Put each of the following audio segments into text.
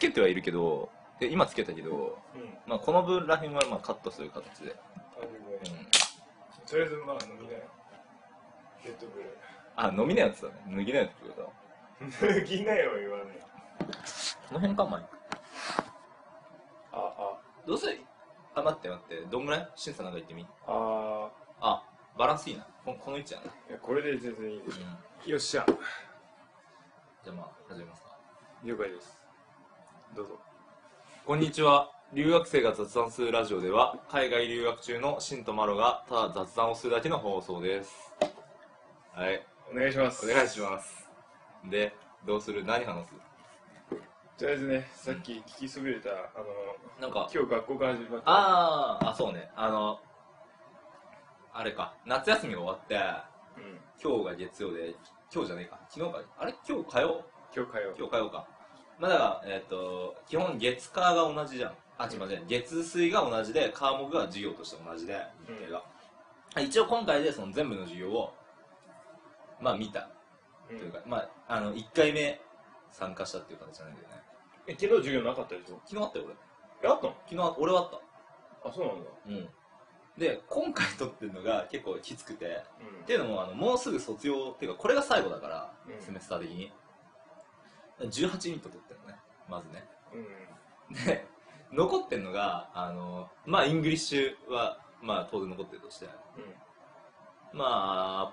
けてはいるけどで今つけたけど、うん。まあ、この分らへんはまあカットする形で、とりあえずまあ飲みなよ。レッドブル。あ飲みなやつだね。脱ぎなやつってこと？だ脱ぎなよ言わねこの辺かマイク。ああ。どうせあ待って待って。どんぐらい？しんさんなんか言ってみ？ああバランスいいな。ここの位置やな、ーいやこれで全然いいよっしゃ。じゃあまあ始めますか。了解ですどうぞ。こんにちは。留学生が雑談するラジオでは海外留学中のシンとマロがただ雑談をするだけの放送です。はい。お願いします。お願いします。でどうする？何話す？とりあえずねさっき聞きそびれたあのなんか今日学校から始まった。あーあそうね。あのあれか。夏休みが終わってうん。今日が月曜で今日じゃねえか。昨日か。あれ？今日火曜今日火曜今日火曜かまあだからえっ、と基本月火が同じじゃん。あ違う違う。月水が同じで科目が授業として同じで日程が、一応今回でその全部の授業をまあ見た。うん。というか、まああの1回目参加したっていう形なんだけどね。え昨日授業なかったでしょ？昨日あったよえあったの？俺昨日俺はあった。あそうなんだ。うん。で今回撮ってるのが結構きつくて。うん。っていうのもあのもうすぐ卒業っていうかこれが最後だから、うん。 semester 的に18ユニット取ってるのね。まずね。うん。で残ってるのがあのまあ English はまあ当然残ってるとして。まあ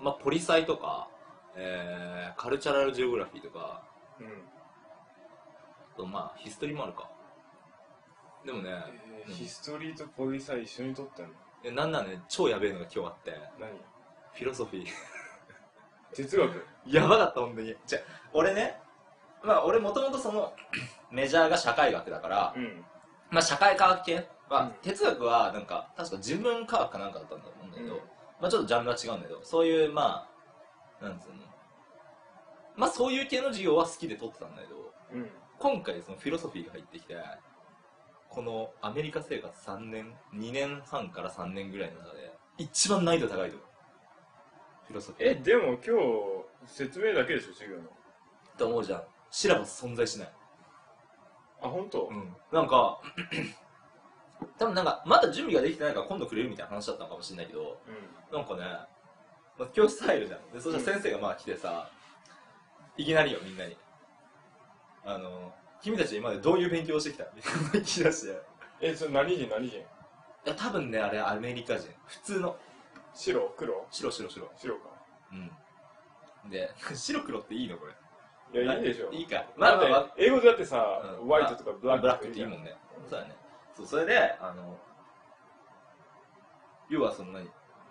まあ poli sci とか、えー cultural geography とか。うん。うんあとまあヒストリーもあるか。でもね、うん。えーヒストリーとポリサイ一緒に撮ったの？えなんなんね。超やべえのが今日あって。何？フィロソフィー哲学やばかった本当に。じゃ俺ねまあ俺もともとその メジャーが社会学だから、うん。まあ社会科学系？は、うん。哲学はなんか確か人文科学かなんかだったんだと思うんだけど、うん。まあちょっとジャンルは違うんだけどそういうまあなんつうの。まあそういう系の授業は好きで取ってたんだけどうん。今回そのフィロソフィーが入ってきてこのアメリカ生活3年2年半から3年ぐらいの中で一番難易度高いと思うフィロソフィーえでも今日説明だけでしょ授業の。って思うじゃんシラバス存在しない。あ本当？うん、なんか 多分なんかまだ準備ができてないから今度くれるみたいな話だったのかもしれないけどなんかね、まあ、教室入るじゃん。でそしたら先生がまあ来てさ、いきなりよみんなに。あの君たち今までどういう勉強をしてきた？みたいなこと聞き出して。いえそれ何人何人？や多分ねあれアメリカ人。普通の白黒？白白白。白か。うん。で 白黒っていいのこれ。いやいいでしょ。いいか。まあまあまあ。英語でだってさうん。ホワイトとかブラックブラックっていいもんね。そうだね。そうそれであの要はその何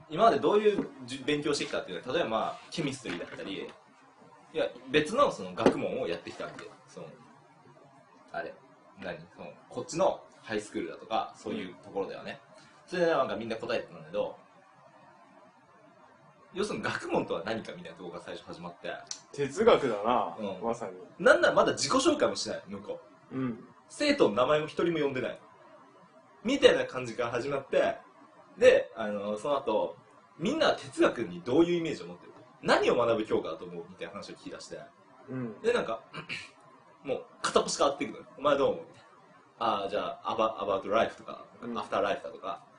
今までどういうじゅ勉強してきたっていうのは例えばまあケミストリーだったりいや別のその学問をやってきたわけそのあれ。何？そのこっちのハイスクールだとかそういうところではね、それでなんかみんな答えてたんだけど要するに学問とは何かみたいなところが最初始まって。哲学だなうん。まさに。なんならまだ自己紹介もしない。向こううん。生徒の名前も一人も呼んでない。みたいな感じから始まってであのその後みんなは哲学にどういうイメージを持ってる何を学ぶ教科だと思うみたいな話を聞き出して。うん。でなんか もう片っ端変わっていくのよ。お前どう思うみたいな。ああじゃあアバアバウトライフとか、うん。アフターライフだとか。うん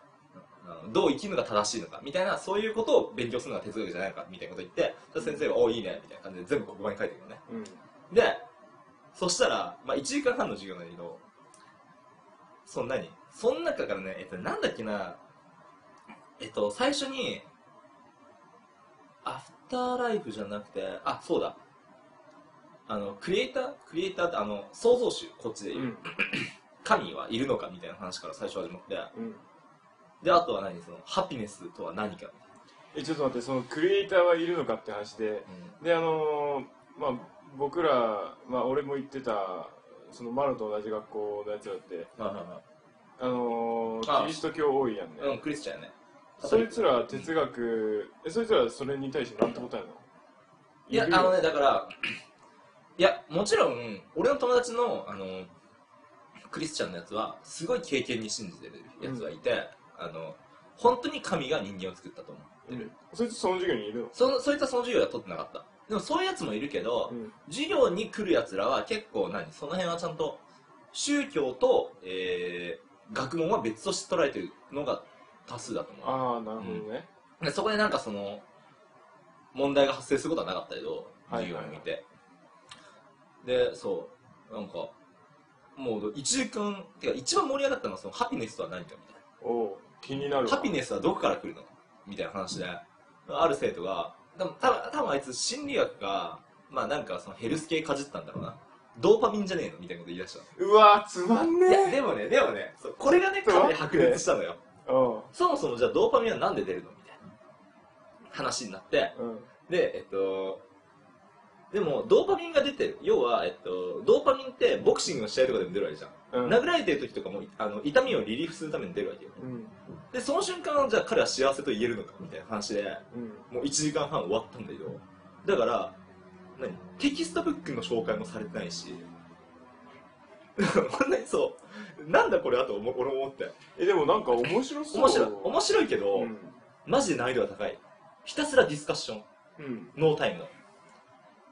どう生きるのが正しいのかみたいなそういうことを勉強するのが哲学じゃないのかみたいなこと言って先生が「おおいいね」みたいな感じで全部黒板に書いてくるのね。うん。で、そしたら、まあ、1時間半の授業なんだけど、そんなに、その中からね、えっと、なんだっけな、えっと、最初に、アフターライフじゃなくて、あ、そうだ、あの、クリエイタークリエイターって、あの、創造主、こっちで言う、うん。神はいるのかみたいな話から最初始まって、うんで、あとは何、その、ハピネスとは何か？えちょっと待ってそのクリエイターはいるのかって話でうであのーまあ僕らまあ俺も行ってたそのマロと同じ学校のやつらってん。はいはいはいあのーあキリスト教多いやんねうん、クリスチャンやね。そいつら哲学えそいつらそれに対して何て答えるの？いや、あのね、だから、いや、もちろん、俺の友達の、あの、クリスチャンのやつは、すごい経験に信じてるやつがいて、あの、本当に神が人間を作ったと思ってる。そいつその授業にいるの？その、そいつはその授業は取ってなかった。でもそういうやつもいるけど、うん。授業に来るやつらは結構何？その辺はちゃんと宗教と、えー、学問は別として捉えてるのが多数だと思ああなるほどね、うでそこでなんかその問題が発生することはなかったけどはい授業を見て、でそう。なんかもう1時間てか一番盛り上がったのはそのハピネスとは何かみたいな。おお気になるわハピネスはどこから来るの？みたいな話で、ある生徒が、多分多分多分あいつ心理学が、まあなんかそのヘルス系かじったんだろうな。ドーパミンじゃねえの？みたいなこと言い出したうわつまんの。いや、ねでもね、でもね、そうこれがね、かなり白熱したのよ。うそもそもじゃあドーパミンはなんで出るの？みたいな話になって、んうんで、えっと、でも、ドーパミンが出てる。要は、えっと、ドーパミンってボクシングの試合とかでも出るわけじゃん。うん殴られてる時とかもあの痛みを relief するために出るわけよ。うんで、その瞬間、じゃあ彼は幸せと言えるのかみたいな話で、うん。もう1時間半終わったんだけど、だから、何？ textbook の紹介もされてないし、こんなにそう、なんだこれあと思俺思って。えでもなんか面白そう。面白い、面白いけど、うん。マジで難易度が高い。ひたすらディスカッション、うん。ノータイム。の。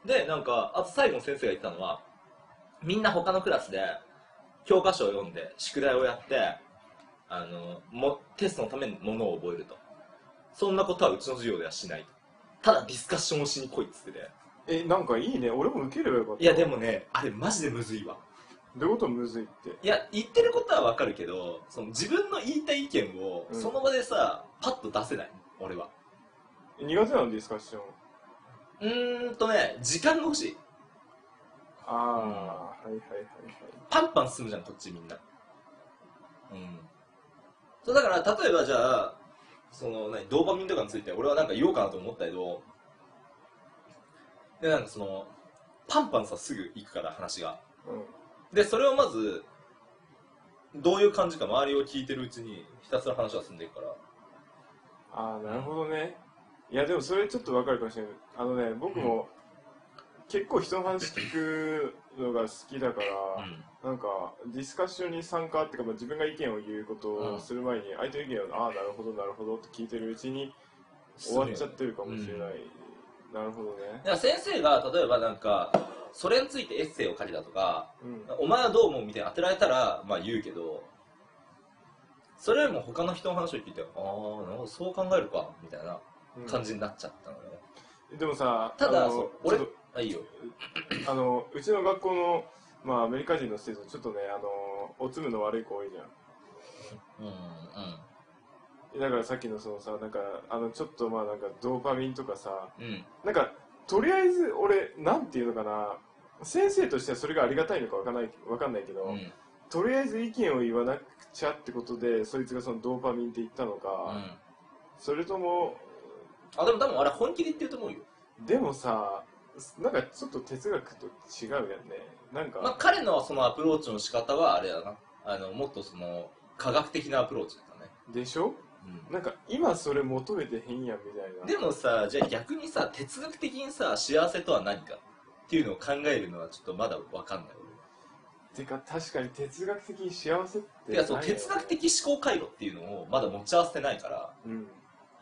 で、なんか、あと最後の先生が言ったのは、みんな他のクラスで教科書を読んで、宿題をやって、あの、もテストのためにものを覚えると。そんなことはうちの授業ではしないと。ただディスカッションをしに来いっつってて。えなんかいいね俺も受ければよかったいやでもね、あれマジでむずいわ。どういうことむずいって？いや、言ってることはわかるけど、その自分の言いたい意見をうんその場でさ、パッと出せない。俺は。苦手なのディスカッションうーんとね、時間が欲しい。ああ、はいはいはいはいパンパン進むじゃん、こっちみんな。うん。そう、だから、例えばじゃあ、その、何、ドーパミンとかについて俺はなんか言おうかなと思ったけど、で、なんかその、パンパンさ、すぐ行くから、話が。うんで、それをまず、どういう感じか周りを聞いてるうちに、ひたすら話が進んでいくから。ああなるほどねいやでもそれちょっとわかるかもしれないあのね僕も結構人の話聞くのが好きだから、なんかディスカッションに参加っていうか、まあ、自分が意見を言うことをする前に相手の意見をああなるほどなるほどって聞いてるうちに終わっちゃってるかもしれない、なるほどね。だ先生が、例えばなんか、それについてエッセイを書けたとか、うん。お前はどう思うみたいな当てられたら、まあ言うけど、それよりも他の人の話を聞いて、ああ、なるほど、そう考えるか、みたいなうん。感じになっちゃったのね。でもさただ、俺ちょっあ、いいよ。とあのうちの学校の、まあ、アメリカ人の生徒ちょっとねあのおつむの悪い子多いじゃんうん、うん。だからさっきのそのさなんかあのちょっとまあなんかドーパミンとかさうん。なんかとりあえず俺なんていうのかな先生としてはそれがありがたいのかわかんないわかんないけど、うん。とりあえず意見を言わなくちゃってことでそいつがそのドーパミンって言ったのか、うん。それともあ、でも多分あれ本気で言ってると思うよ。でもさなんかちょっと哲学と違うよねなんか、まあ彼のそのアプローチの仕方はあれだな。あの、もっとその、科学的なアプローチだったね。でしょ？うん。なんか今それ求めてへんやんみたいなでもさ、じゃあ逆にさ、哲学的にさ、幸せとは何かっていうのを考えるのはちょっとまだわかんない。てか確かに哲学的に幸せっていや、そう、哲学的思考回路っていうのをまだ持ち合わせてないから、うん、うん、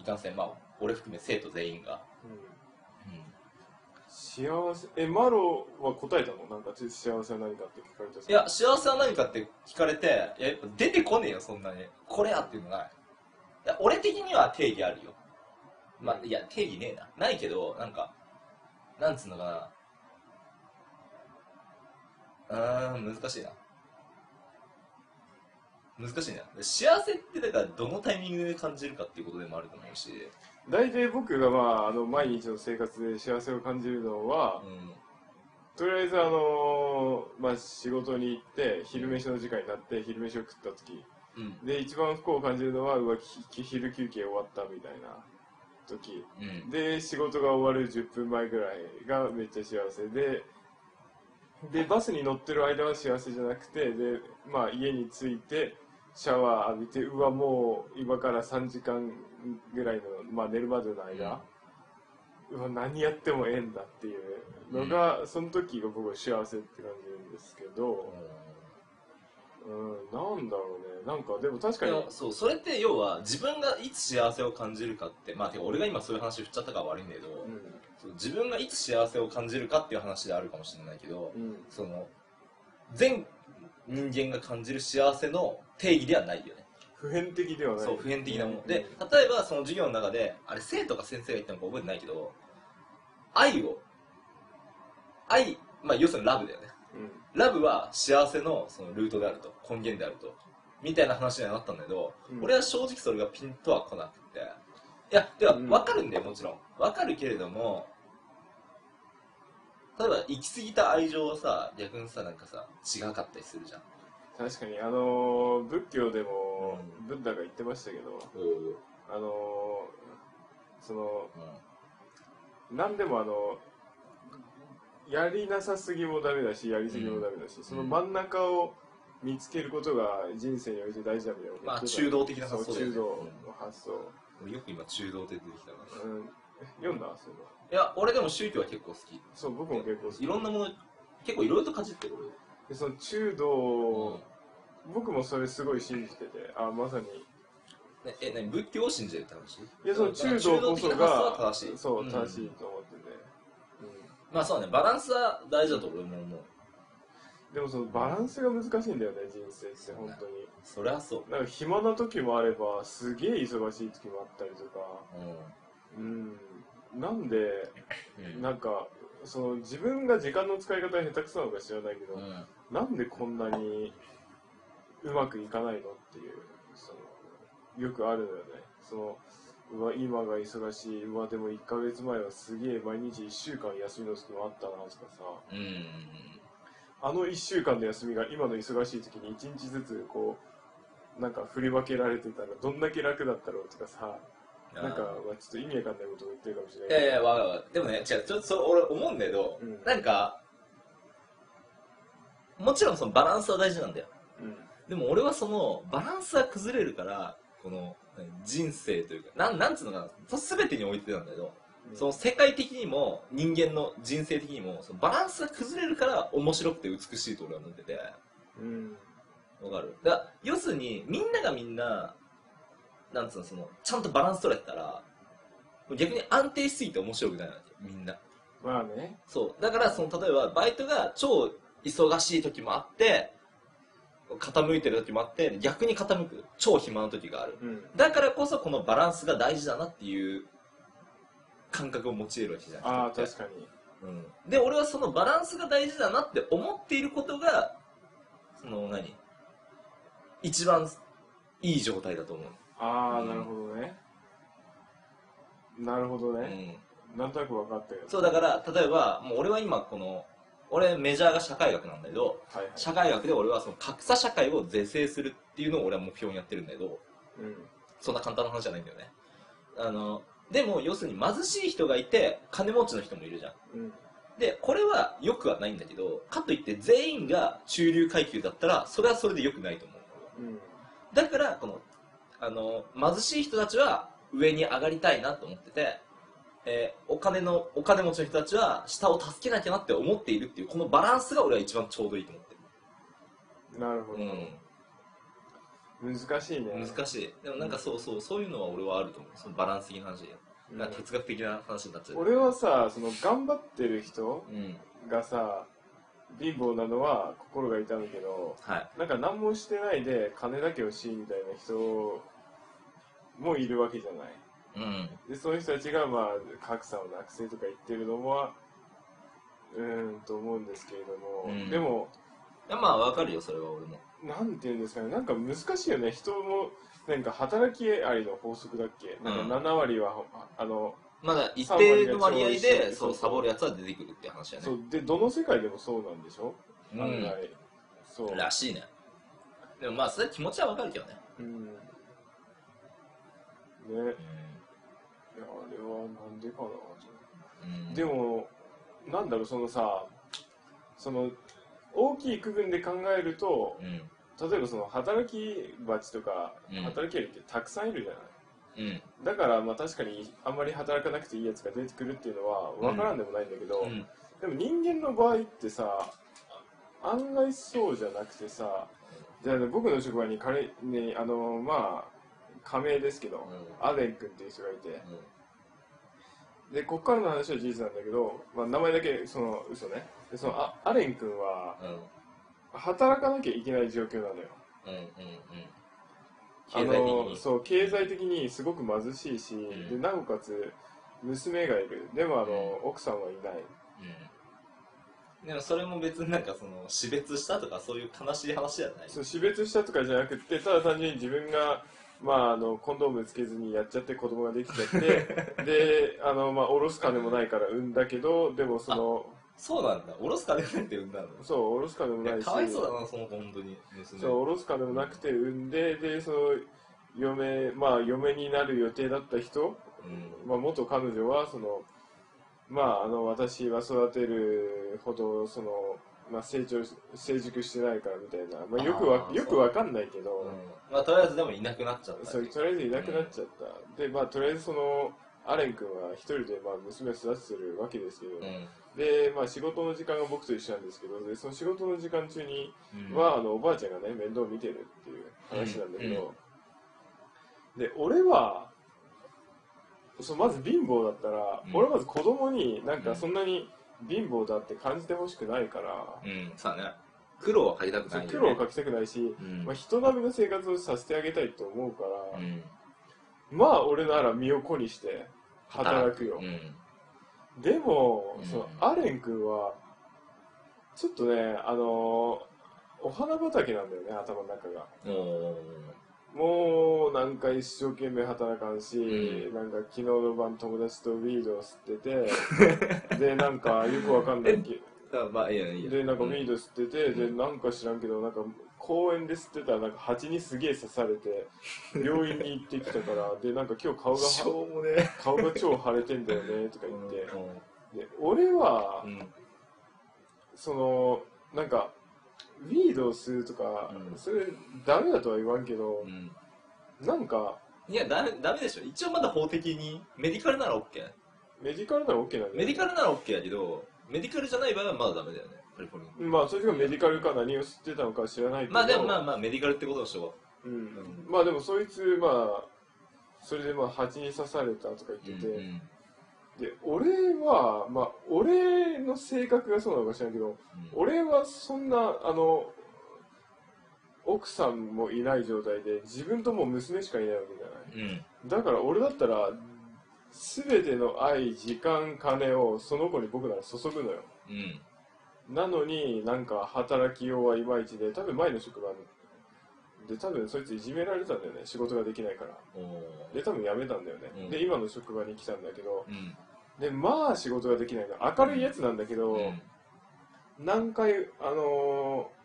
いかんせん、まあ、俺含め生徒全員が。幸せえマロは答えたの？なんか幸せは何かって聞かれたいや、幸せは何かって聞かれて、いや、やっぱ出てこねえよ、そんなに。これやっていうのない。いや、俺的には定義あるよ。まあ、いや、定義ねえな。ないけど、なんか、なんつうのかな。うーん、難しいな。難しいな。幸せって、だから、どのタイミングで感じるかっていうことでもあると思うし、大体僕が、まあ、あの毎日の生活で幸せを感じるのは、うん。とりあえずあのまあ、仕事に行って昼飯の時間になって昼飯を食った時うん。で一番不幸を感じるのはうわき昼休憩終わったみたいな時うん。で仕事が終わる10分前ぐらいがめっちゃ幸せででバスに乗ってる間は幸せじゃなくてで、まあ、家に着いてシャワー浴びてうわもう今から3時間ぐらいの、まあ、寝るまでの間、うわ何やってもええんだっていうのが、その時が僕は幸せって感じるんですけど、うん、なんだろうね。なんかでも確かにそうそれって要は自分がいつ幸せを感じるかってまあてか俺が今そういう話振っちゃったから悪いんだけど、うん。そう自分がいつ幸せを感じるかっていう話であるかもしれないけどうん。その全人間が感じる幸せの定義ではないよね普遍的ではない。そう普遍的なもの。うん。で例えばその授業の中であれ生徒か先生が言ったのか覚えてないけど愛を愛まあ要するにラブだよね。うん。ラブは幸せのそのルートであると根源であるとみたいな話にはなったんだけど、うん。俺は正直それがピンとは来なくて。いやではうん。分かるんだよもちろん。分かるけれども例えば行き過ぎた愛情はさ逆にさなんかさ違かったりするじゃん確かにあのー仏教でもうん。ブッダが言ってましたけどうん。あのーその何でもあのやりなさすぎもダメだしやりすぎもダメだし、その真ん中を見つけることが人生において大事だみたいなことまあ中道的な発想中道の発想、俺よく今中道って出てきたから。うん、読んだ？その。いや俺でも宗教は結構好き。そう僕も結構好き。いろんなもの結構いろいろとかじってるでその中道僕もそれすごい信じててあまさに。ねえ何仏教を信じるって話？いやその中道こそが正しい。そううん。正しいと思ってて、まあそうねバランスは大事だと俺も思う。うんでもそのバランスが難しいんだよね人生って本当に。そりゃそう。なんか暇な時もあればすげえ忙しい時もあったりとか。ううん。なんでん。なんかその自分が時間の使い方が下手くそなのか知らないけど、うんなんでこんなにうまくいかないのっていうそのよくあるのよね。そのうわ今が忙しい。うわでも1ヶ月前はすげえ毎日1週間休みの時もあったなとかさ。うんあの1週間の休みが今の忙しい時に1日ずつこうなんか振り分けられてたらどんだけ楽だったろうとかさ。なんか、まあ、ちょっと意味わかんないことを言ってるかもしれない。いやいやわかるわかる。でもね違うちょっとそれ俺思うんだけど、うん。なんかもちろんそのバランスは大事なんだよ。うん。でも俺はそのバランスが崩れるからこの何人生というかなんなんつうのかな全てにおいてなんだけどその世界的にも人間の人生的にもそのバランスが崩れるから面白くて美しいと俺は思ってて。うん。わかる？だ要するにみんながみんななんつうのそのちゃんとバランス取れてたら逆に安定しすぎて面白くないわけみんな。まあね。そう。だからその例えばバイトが超忙しい時もあって傾いてる時もあって逆に傾く。超暇な時がある。うん。だからこそこのバランスが大事だなっていう感覚を持ち得るわけじゃんああ人って確かに。うん、で俺はそのバランスが大事だなって思っていることがその何？一番いい状態だと思う、うん。ああなるほどね。なるほどうね、ん、なんとなく分かったよ。そうだから例えばもう俺は今この俺メジャーが社会学なんだけどはいはい。社会学で俺はその格差社会を是正するっていうのを俺は目標にやってるんだけどうん。そんな簡単な話じゃないんだよね。あのでも要するに貧しい人がいて金持ちの人もいるじゃん。うん。でこれは良くはないんだけどかといって全員が中流階級だったらそれはそれで良くないと思う。うん。だからこのあの貧しい人たちは上に上がりたいなと思ってて、えーお金のお金持ちの人たちは下を助けなきゃなって思っているっていうこのバランスが俺は一番ちょうどいいと思ってなるほど、る、難しいね。うん、難しい。でもなんかそうそうそういうのは俺はあると思う。そのバランス的な話。でうんな哲学的な話になっちゃう。俺はさその頑張ってる人うん。がさ貧乏なのは心が痛むけどはい。なんか何もしてないで金だけ欲しいみたいな人もいるわけじゃないうん。でそういう人たちがまあ格差をなくせとか言ってるのはうーんと思うんですけれども、うん。でもいやまあわかるよそれは俺も。なんていうんですかねなんか難しいよね人もなんか働きありの法則だっけ？なんか7割は、あのまだ一定の割合3割が超でそうサボるやつは出てくるって話やね。そう。でどの世界でもそうなんでしょ？うん。案外そう。らしいね。でもまあそれは気持ちはわかるけどね。うん。ね。いやあれはなんでかなうん。でもなんだろうそのさその大きい区分で考えるとうん。例えばその働き蜂とかうん。働きアリってたくさんいるじゃない、うん。だからまあ確かにあんまり働かなくていいやつが出てくるっていうのは分からんでもないんだけど、うん。でも人間の場合ってさ案外そうじゃなくてさじゃあ、ね、僕の職場に彼ねあのまあ仮名ですけど、アデン君っていう人がいて。でこっからの話は事実なんだけど、まあ、名前だけその嘘ね。でそのあアレン君はうん。働かなきゃいけない状況なのよ。うんうんうん。あ経済的のに。そう経済的にすごく貧しいし、ん。でなおかつ娘がいる。でもあの、う奥さんはいない。うん。でもそれも別になんかその死別したとかそういう悲しい話じゃない。そう死別したとかじゃなくてただ単純に自分が、まあ、あのコンドームつけずにやっちゃって子供ができちゃって であの、まあ、下ろす金もないから産んだけどでもそのそうなんだ。おろす金ないって産んだの？そう下ろす金もないし。かわいそうだなその子本当に娘。そう下ろす金もなくて産んででその嫁まあ嫁になる予定だった人、うん。まあ、元彼女はそのまああの私は育てるほどその、まあ、成長し成熟してないからみたいな、まあ、よくわよくわかんないけど、うん。まあとりあえずでもいなくなっちゃった。そうとりあえずいなくなっちゃった、でまあとりあえずそのアレン君は一人でまあ娘を育ててるわけですけど、うん。でまあ仕事の時間が僕と一緒なんですけど。でその仕事の時間中にうん。は、あのおばあちゃんがね面倒を見てるっていう話なんだけど、うん。で俺はそうまず貧乏だったら、うん。俺はまず子供になんかそんなに貧乏だって感じてほしくないから、うんさあね。苦労はかけたくないよ、ね、苦労をかけたくないし、うん。まあ、人並みの生活をさせてあげたいと思うから、うん。まあ俺なら身を粉にして働くよ、うん。でも、うん。そのアレン君はちょっとねあのお花畑なんだよね頭の中が。おもうなんか一生懸命働かんし、うん。なんか昨日の晩友達とウィードを吸ってて でなんかよくわかんないけーだからまあいいやいいや。でなんかウィードド吸ってて、うん。でなんか知らんけどなんか公園で吸ってたらなんか蜂にすげえ刺されて 病院に行ってきたからでなんか今日顔がしょうもね。顔が超腫れてんだよねとかうん言って、で俺は、うん。そのなんかウィードを吸うとか、うん。それダメだとは言わんけどう、ん。なんかいやダメダメでしょ。一応まだ法的にメディカルなら OK メディカルなら OK なんだメよディカルなら OK やけどメディカルじゃない場合はまだダメだよね。カリフォルニまあそれがメディカルか何を吸ってたのか知らないけど。アまあでもまあまあメディカルってことにしようん。ん。まあでもそいつまあそれでまあ蜂に刺されたとかう言ってて、うんで俺はまあ俺の性格がそうなのか知らんけど俺はそんなあの奥さんもいない状態で自分ともう娘しかいないわけじゃない。うん。だから俺だったら全ての愛時間金をその子に僕なら注ぐのよ。うん。なのになんか働きようはいまいちで多分前の職場で多分そいついじめられたんだよね。仕事ができないから。で多分辞めたんだよね、うん。で今の職場に来たんだけどうんでまあ仕事ができないの明るいやつなんだけど、うん。何回あのー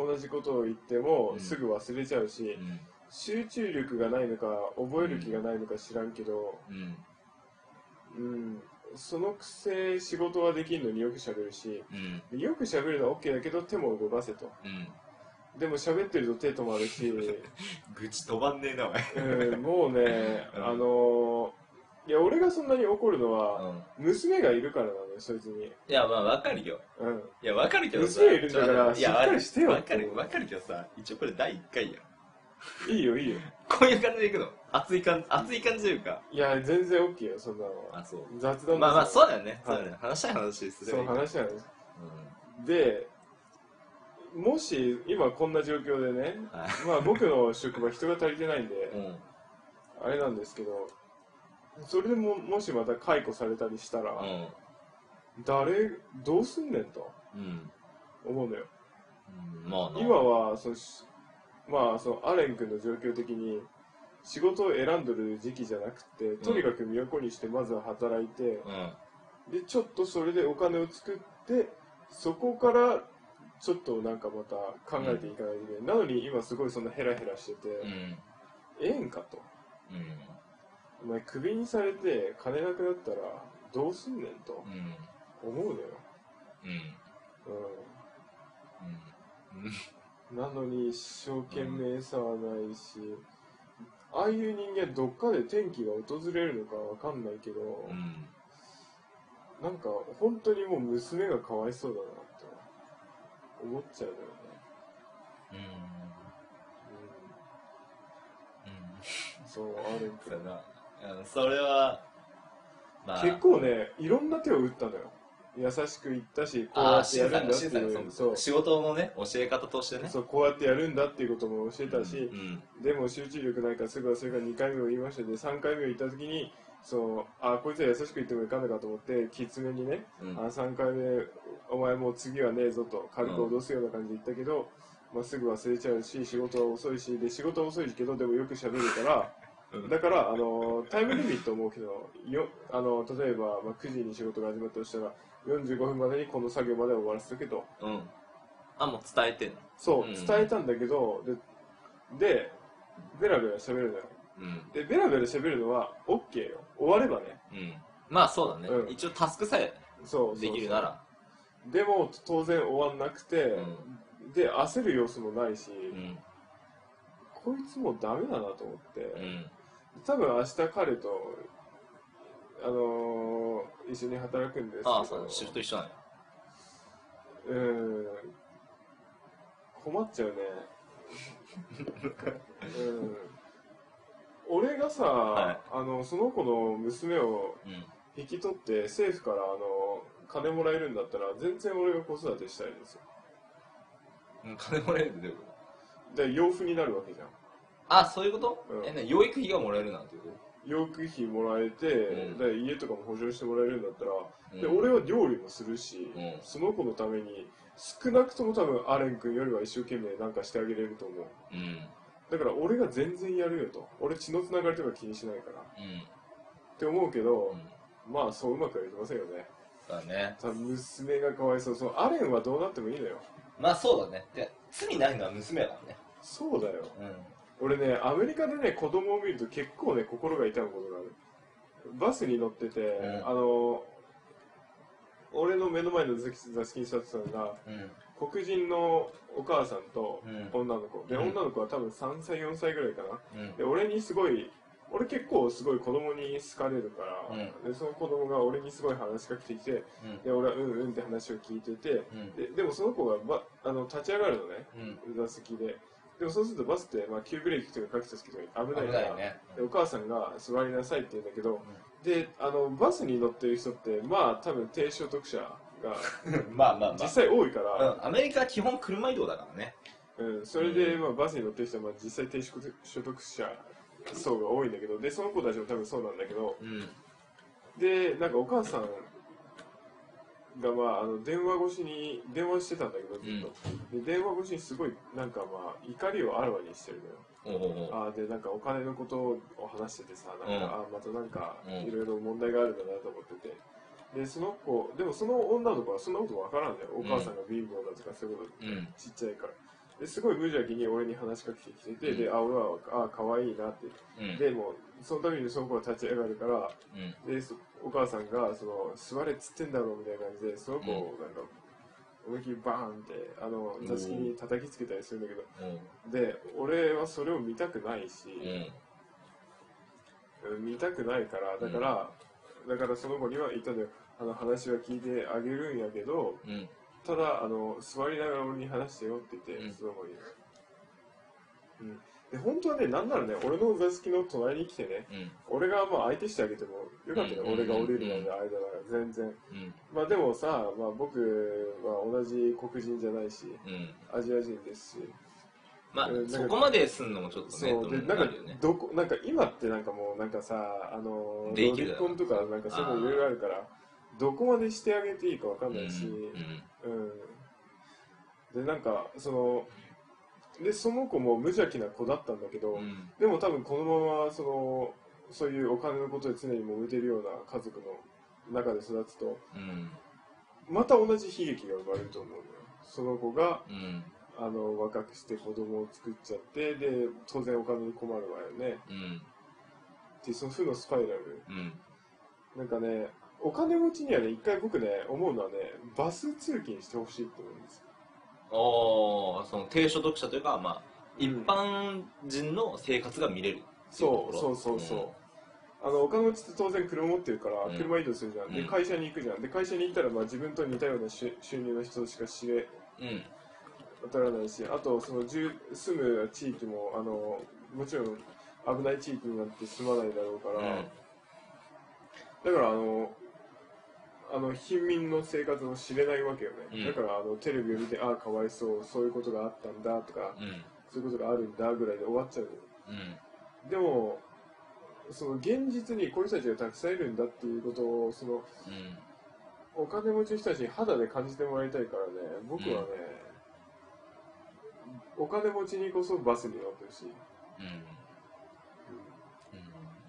同じことを言ってもうん。すぐ忘れちゃうし、うん。集中力がないのか覚える気がないのか知らんけど、うん。うん、そのくせ仕事はできるのによく喋るし。うん。よく喋るのは OK だけど手も動かせと。うん。でも喋ってると手止まるし、愚痴飛ばんねえなお前。うん、もうね、うん。あのーいや俺がそんなに怒るのは、うん。娘がいるからなのよそいつに、いやまあわかるよ。うん、いやわかるけどさ。娘いるんだからしっかりしてよ。わかるわかるけどさ一応これ第1回やいいよいいよ。こういう感じでいくの？熱い感じ熱い感じというか。いや全然 OK よそんなのは。あそう。雑談まあまあそうだだよね、はい。そうだよね。話したい話すれそうばいい話。なん。ですうでもし今こんな状況でね、まあ僕の職場人が足りてないんで、うん。あれなんですけどそれでももしまた解雇されたりしたら、うん。誰どうすんねんとうん。思うのよ。うんまあな。今はそのしまあそのアレン君の状況的に仕事を選んでる時期じゃなくてとにかく都にしてまずは働いて、うん。でちょっとそれでお金を作ってそこからちょっとなんかまた考えていかないといけない、なのに今すごいそんなヘラヘラしてて、うん。ええんかと。うんお前クビにされて金なくなったらどうすんねんとうん思うのよ、うん。うん。うん、なのに一生懸命さはないし、ああいう人間どっかで転機が訪れるのかわかんないけど、うんなんか本当にもう娘がかわいそうだなって思っちゃうのよね、うん。うん、そうあるんそうやなうんそれはまあ。結構ねいろんな手を打ったのよ。優しく言ったしこうやってやるんだっていう。そう。仕事のね、教え方としてね。そうこうやってやるんだっていうことも教えたし、うん。でも集中力ないからすぐ忘れから2回目を言いましたで3回目を言った時にそうあこいつは優しく言ってもいかんのかと思ってきつめにね、うん。あ3回目お前もう次はねえぞと軽く脅すような感じで言ったけど、まあ、すぐ忘れちゃうし仕事は遅いしで仕事は遅いけどでもよく喋るからうんだからあのタイムリミットを設けどよあの例えば、まあ、9時に仕事が始まったとしたら45分までにこの作業まで終わらせとけとうん。あ、もう伝えてんの？そう、うん伝えたんだけどででベラベラ喋るのようん。でベラベラ喋るのは OK よ終わればねうん。まあそうだね。うん一応タスクさえそうそうできるなら。でも当然終わんなくて、うで焦る様子もないし、うん。こいつもうダメだなと思って、うん。多分明日彼とあのー一緒に働くんですけど。ああ、そう、シフト一緒なのよ。うん。困っちゃうね。うん。俺がさ、はい。あのその子の娘をうん。引き取って政府からあの金もらえるんだったら全然俺が子育てしたいですよ。うん金もらえるってどういうこと？で養父になるわけじゃんあ、そういうこと、うん。え、ね、養育費がもらえるなんていうこ養育費もらえて、うん。で家とかも補充してもらえるんだったら、とで俺は料理もするし、うん。その子のために少なくとも多分アレン君よりは一生懸命なんかしてあげれると思う。うん。だから俺が全然やるよと。俺血のつながりとか気にしないから。って思うけどう、ん。まあそううまくはいきませんよね。だね。多分娘がかわいそう。そうアレンはどうなってもいいのよ。まあそうだね。で、罪ないのは娘だからね。そうだよ。うん。俺ねアメリカでね子供を見ると結構ね心が痛むことがあるバスに乗ってて、んあの俺の目の前の座席座席に座ってたのがうん。黒人のお母さんとうん女の子、でうん女の子は多分3歳4歳ぐらいかなうん。で俺にすごい俺結構すごい子供に好かれるから、うでその子供が俺にすごい話しかけてきてうん。で俺はうんうんって話を聞いててうん。ででもその子がばあの立ち上がるのねうん。座席ででもそうするとバスって、まあ、急ブレーキとかかけた時とか危ない危からね。でお母さんが座りなさいって言うんだけど、であのバスに乗ってる人ってまあ多分低所得者が まあまあま実際多いかあ。ら、うん。アメリカは基本車移動だからね。うんそれで、うんまあ、バスに乗ってる人は、まあ、実際低所得者層が多いんだけどでその子たちも多分そうなんだけどうん。でなんかお母さんが、まあ、あの電話越しに電話してたんだけどずっと、で電話越しにすごいなんかまあ怒りをあらわにしてるのよ。おうおうおう。あーでなんかお金のことを話しててさなんか、うん。あーまたなんかうん。いろいろ問題があるんだなと思ってて。でその子でもその女の子はそんなことわからんだよ。お母さんが貧乏だとかそういうことうん。ちっちゃいからですごい無邪気に俺に話しかけてきてて、うんであ俺はあ可愛いなってうん。でもそのためにその子が立ち上がるからうん。でそお母さんがその座れっつってんだろうみたいな感じでその子をなんか思いっきりバーンってあの座敷に叩きつけたりするんだけどうん。で俺はそれを見たくないし、見たくないからだから、だからその子には言ったんだよあの話は聞いてあげるんやけどうん。ただあの座りながら俺に話してよって言って、うん。その子に、うん、で本当はねなんならね俺の座敷の隣に来てねうん。俺がまあ相手してあげてもよかったよ、うん俺が降りるまでの間だから全然。うん。まあでもさ、まあ、僕は同じ黒人じゃないしうん。アジア人ですし。まあそこまですんのもちょっとね、そう。でなんかどこなんか今ってなんかもうなんかさあのロリコンとかなんかそういうのいろいろあるからどこまでしてあげていいかわかんないし、うん。うんでなんかそのでその子も無邪気な子だったんだけど、うん。うん。でも多分このままそのそういうお金のことで常に揉めてるような家族の中で育つとうん。また同じ悲劇が生まれると思うのよその子がうん。あの若くして子供を作っちゃってで当然お金に困るわよねうん。っていうその負のスパイラルうん。なんかねお金持ちにはね一回僕ね思うのはねバス通勤してほしいって思うんですよ。おーその低所得者というか、まあ、一般人の生活が見れるっていうそうそうそうそう、あのお金持ちって当然車持ってるからうん。車移動するじゃん、でうん。会社に行くじゃん。で会社に行ったらまあ自分と似たような収収入の人しか知れうん。当たらないしあとその住住む地域もあのもちろん危ない地域になって住まないだろうから、だからあのあの貧民の生活を知れないわけよね、うん。だからあのテレビを見てああかわいそうそういうことがあったんだとかうん。そういうことがあるんだぐらいで終わっちゃううん。でもその現実にこういう人たちがたくさんいるんだっていうことをそのうん。お金持ちの人たちに肌で感じてもらいたいからね僕はね、お金持ちにこそバスに乗ってほしい、うん。うん。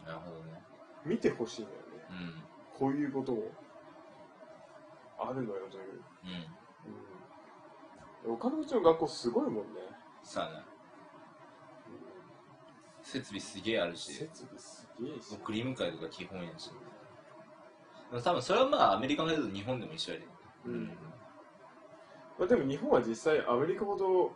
なるほどね。見てほしいんだよね。うん。こういうこともあるのよという、うん。うん、お金持ちの学校すごいもんね、さあね。設備すげえあるし。設備すげえし。送り迎えとか基本やし。でも多分それはまあアメリカのやつと日本でも一緒やで。うん。まあ、でも日本は実際アメリカほど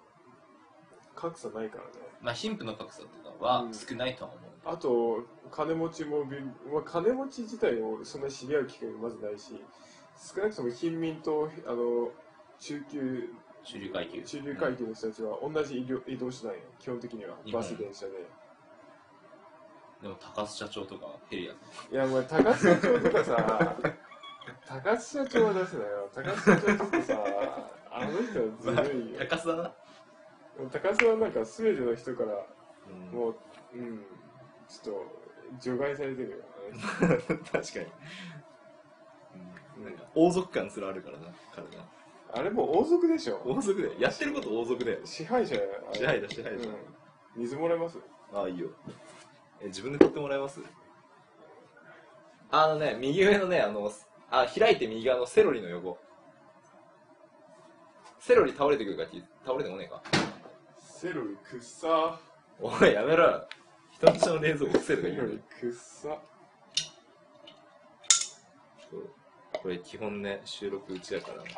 格差ないからね。まあ貧富の格差とかはうん。少ないとは思う、あと金持ちもび、まあ、金持ち自体をそんなに知り合う機会もまずないし少なくとも貧民とあの中級中流階級。中流階級の人たちは同じ移動移動手段よ基本的にはバス電車で。でも高須社長とかヘリアいやもう高須社長とかさ 高須社長は出すなよ。高須社長とかさあの人はずるいよ。高須だな、高須はなんか全ての人からうん。もううんちょっと除外されてるよね。確かに、うん、なんか王族感すらあるからな彼なあれもう王族でしょ。王族だよ。やってること王族だよ。支配者あれ支配だ支配だ。うん。水もらえます？ああいいよ。え自分で取ってもらえます？あのね右上のねあのあ開いて右側のセロリの横。セロリ倒れてくるかき倒れてこねえか。セロリくっさおいやめろ。よ人んちの冷蔵庫セロリくっさそうこれ基本ね収録うちだから。ね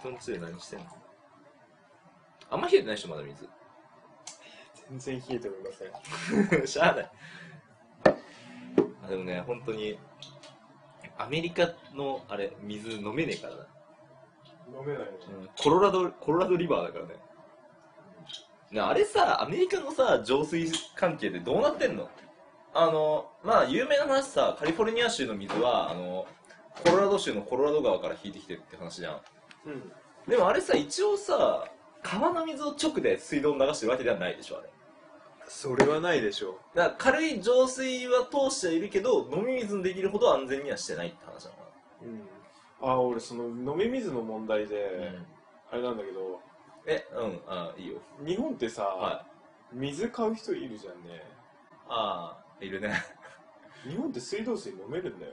人んちで何してんの？あんま冷えてないでしょまだ水。全然冷えておりません。しゃあない。あでもね本当にアメリカのあれ水飲めねえからな、飲めないのうん、コロラドコロラドリバーだからね。ねあれさアメリカのさ浄水関係でどうなってんの？あのまあ有名な話さカリフォルニア州の水はあのコロラド州のコロラド川から引いてきてるって話じゃん。うん。でもあれさ一応さ川の水を直で水道に流してるわけではないでしょあれ。それはないでしょだから軽い浄水は通してはいるけど飲み水にできるほど安全にはしてないって話なのかうん。あ俺その飲み水の問題で、な、あれなんだけど。えうん。あいいよ。日本ってさ、はい。水買う人いるじゃんね。ああいるね。日本って水道水飲めるんだよ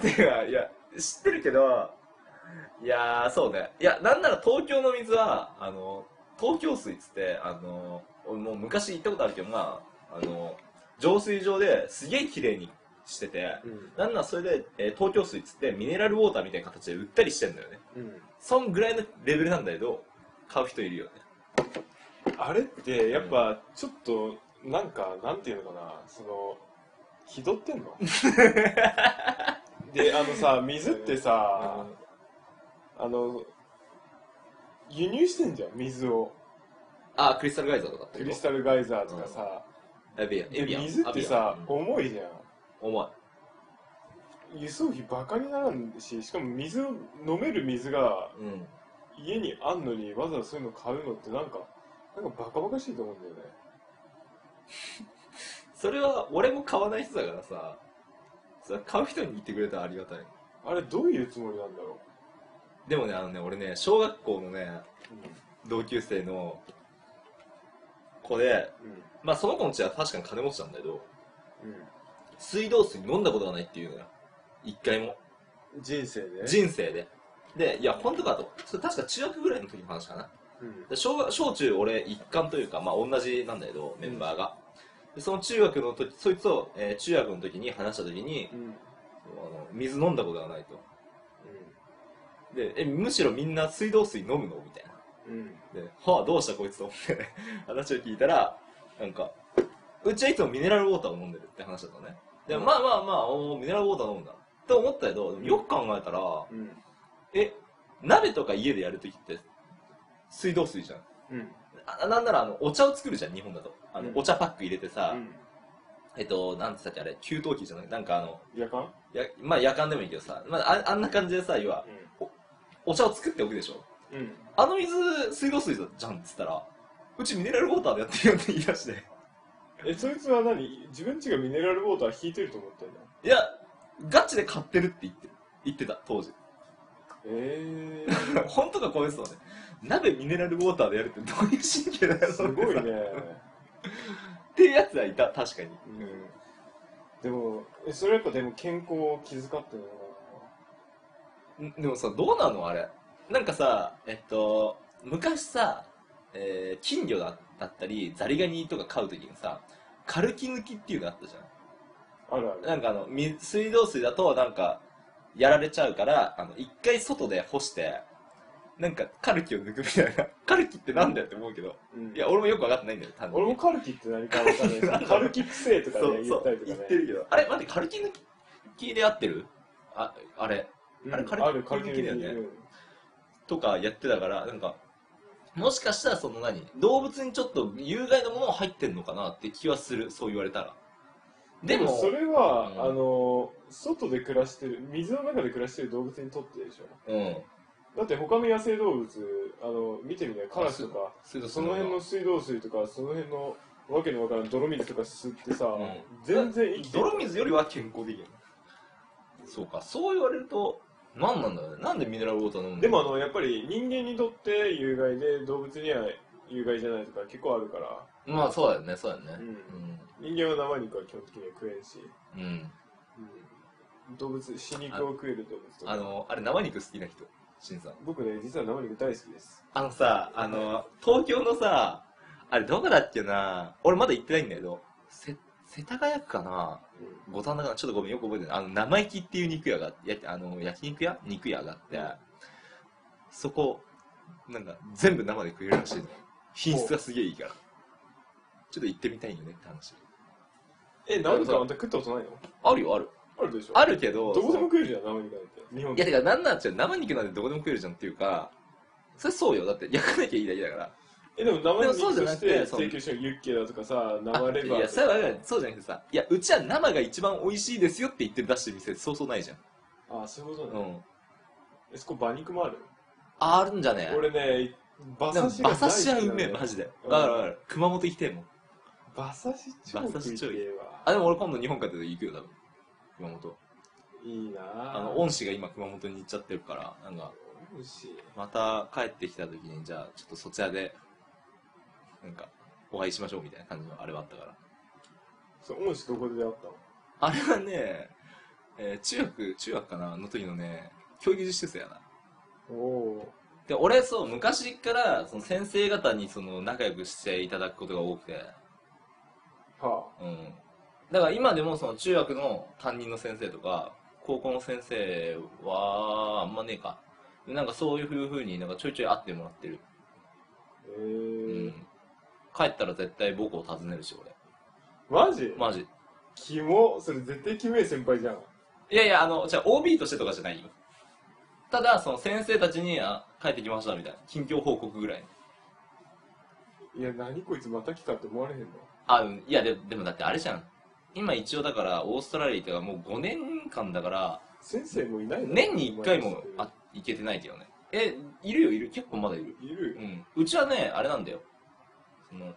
てかいや知ってるけどいやーそうね。いやなんなら東京の水はあの東京水っつってあの俺もう昔行ったことあるけどまああの浄水場ですげえ綺麗にしててうん。なんならそれで、えー東京水っつってミネラルウォーターみたいな形で売ったりしてんだよね。うん。そんぐらいのレベルなんだけど買う人いるよね。あれってやっぱちょっとなんかなんていうのかなその気取ってんの？であのさ水ってさ、あの輸入してんじゃん水を。あクリスタルガイザーとかってクリスタルガイザーとかさ、エビアンでエビアン水ってさ重いじゃん。重い。輸送費バカにならんししかも水を飲める水がうん。家にあんのにわざわざそういうの買うのってなんかなんかバカバカしいと思うんだよね。それは俺も買わない人だからさそれは買う人に言ってくれたらありがたい。あれどういうつもりなんだろでもねあのね俺ね小学校のねう同級生の子でうん。まあその子の家は確かに金持ちなんだけどうん。水道水飲んだことがないっていうのよ。一回も。うん人生で？人生で。でいや本当かと。それ確か中学ぐらいの時の話かな。うん。で小学小中俺一貫というかまあ同じなんだけどメンバーが、でその中学の時そいつと、えー中学の時に話した時にうん。うんあの水飲んだことがないと。でえむしろみんな水道水飲むの？みたいな。うん。ではあどうしたこいつと思って話を聞いたらなんかうちはいつもミネラルウォーターを飲んでるって話だったのね。でまあまあまあおーミネラルウォーター飲むんだ。って思ったけどでもよく考えたらうん。え鍋とか家でやるときって水道水じゃん。うん。あなんならあのお茶を作るじゃん日本だとあの、うんお茶パック入れてさ、うんえっと、なんつったっけあれ、給湯器じゃない？なんかあの、夜間？やまあ夜間でもいいけどさ、まあ、ああんな感じでさ、要は、お茶を作っておくでしょ？うん。うん。あの水、水道水じゃんっつったら、うちミネラルウォーターでやってるよって言い出して。え、そいつは何？自分家がミネラルウォーター引いてると思ってんだ。いや、ガチで買ってるって言ってる。言ってた、当時。えー、本当かこういうそうね。鍋ミネラルウォーターでやるってどういう神経だよ、すごいね。っていうやつはいた、確かに。うん。でも、え、それやっぱでも健康を気遣ってるのかんでもさ、どうなの？あれ。なんかさ、えっと、昔さ、えー金魚だだったり、ザリガニとか飼うときにさ、カルキ抜きっていうのあったじゃん。なあるある。なんかあの、水水道水だとなんか、やられちゃうから、あの、一回外で干して、なんかカルキを抜くみたいな。カルキってなんだよって思うけど。うんいや、俺もよくわかってないんだよ、単俺もカルキって何かわかんないけど、カルキ癖とかそう、ね言そうったりとかね。言ってるけど。あれ、待って、カルキ抜きで合ってる？あ、あれ。うんあれカルキカルキ抜きだよねうんとかやってたから、なんか、もしかしたらその何？動物にちょっと有害なもの入ってんのかなって気はする、そう言われたら。でも、それは、うんあの外で暮らしてる水の中で暮らしてる動物にとってでしょうん。だって他の野生動物あの見てみないカラスとかその辺の水道。水とかその辺のわけのわからん泥水とか吸ってさ、うん。全然生きてる。泥水よりは健康的やそうか、そう言われると、何なんだろうね。なんでミネラルウォーター飲むんだでもあのやっぱり人間にとって有害で動物には有害じゃないとか結構あるから、まあそうだよね、そうだよね。人間は生肉は基本的には食えんし、うん。うん。うん。動物死肉を食える動物とか。あの、あれ生肉好きな人、しんさん。僕ね実は生肉大好きですあのさ、あの、東京のさ、あれどこだっけな俺まだ行ってないんだけど、せ、世田谷区かな五反田かなちょっとごめん、よく覚えてない。あの、生意気っていう肉屋が、やあの、焼肉屋？肉屋があって、そこ、なんか、全部生で食えるらしいの。品質がすげえいいから。ちょっと行ってみたいよねって話。え生肉はあんた食ったことないの？あるよ、ある。あるでしょあるけど、どこでも食えるじゃん生肉なんて日本いや、てか、なんなんちゃう、生肉なんてどこでも食えるじゃんっていうか、それそうよ。だって、焼かなきゃいいだけだから。えでも生肉としてくてその提供してるユッケだとかさ生レバいや、ーとかそれはそうじゃなくてさ、いや、うちは生が一番美味しいですよって言って出してる店、そうそうないじゃん。ああそういうことね、うん。えそこ馬肉もある？ああるんじゃね俺ね馬刺しが馬刺しはうめえ、マジで。うんわかるわかる。熊本行きてえもん。馬刺し超馬刺いい食いてえわあ、でも俺今度日本帰って行くよ、多分。熊本。いいなあの、恩師が今熊本に行っちゃってるから、なんか、美味しいまた帰ってきた時に、じゃあ、ちょっとそちらで、なんか、お会いしましょうみたいな感じのあれはあったから。そう恩師どこで出会ったの？あれはね、えー中学、中学かなの時のね、教育実習生やな。おおで、俺、そう、昔から、その先生方に、その、仲良くしていただくことが多くて、ーはうん。だから今でも、その、中学の担任の先生とか、高校の先生は、あんまねえか。でなんかそういうふうになんかちょいちょい会ってもらってる。あえうーん。帰ったら絶対僕を訪ねるし、俺。マジ？マジ。キモそれ絶対キモい先輩じゃんいやいや、あの、じゃあ OB としてとかじゃないよ。ただ、その先生たちに、あ、帰ってきましたみたいな。近況報告ぐらい。いや何こいつまた来たって思われへんの？あ、うんいやで、でもだってあれじゃん。今一応だから、オーストラリアとかもう5年間だから、先生もいないの？年に1回もあ行けてないけどね。え、いるよ、いる。結構まだいる。いるうん。うちはね、あれなんだよ。その、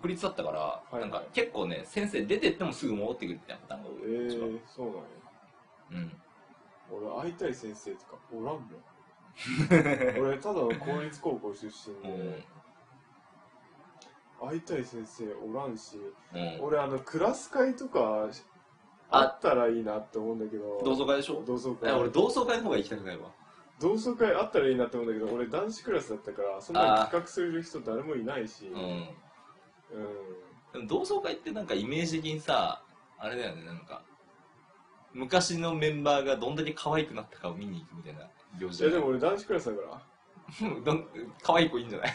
国立だったから、いはいなんか結構ね、先生出てってもすぐ戻ってくるみたいなパターンが多えー、そうなんやうん。俺会いたい先生とかおらんもん 俺ただの公立高校出身うで、ん。会いたい先生おらんしうん。俺あのクラス会とかあ。あったらいいなって思うんだけど同窓会でしょ？同窓会。え俺同窓会の方が行きたくないわ。同窓会あったらいいなって思うんだけど俺男子クラスだったからそんなに企画する人誰もいないし。うん。うん。でも同窓会ってなんかイメージ的にさ、あれだよね、なんか、昔のメンバーがどんだけ可愛くなったかを見に行くみたいな行事。いやでも俺男子クラスだから。も、どん可愛い子いいんじゃない？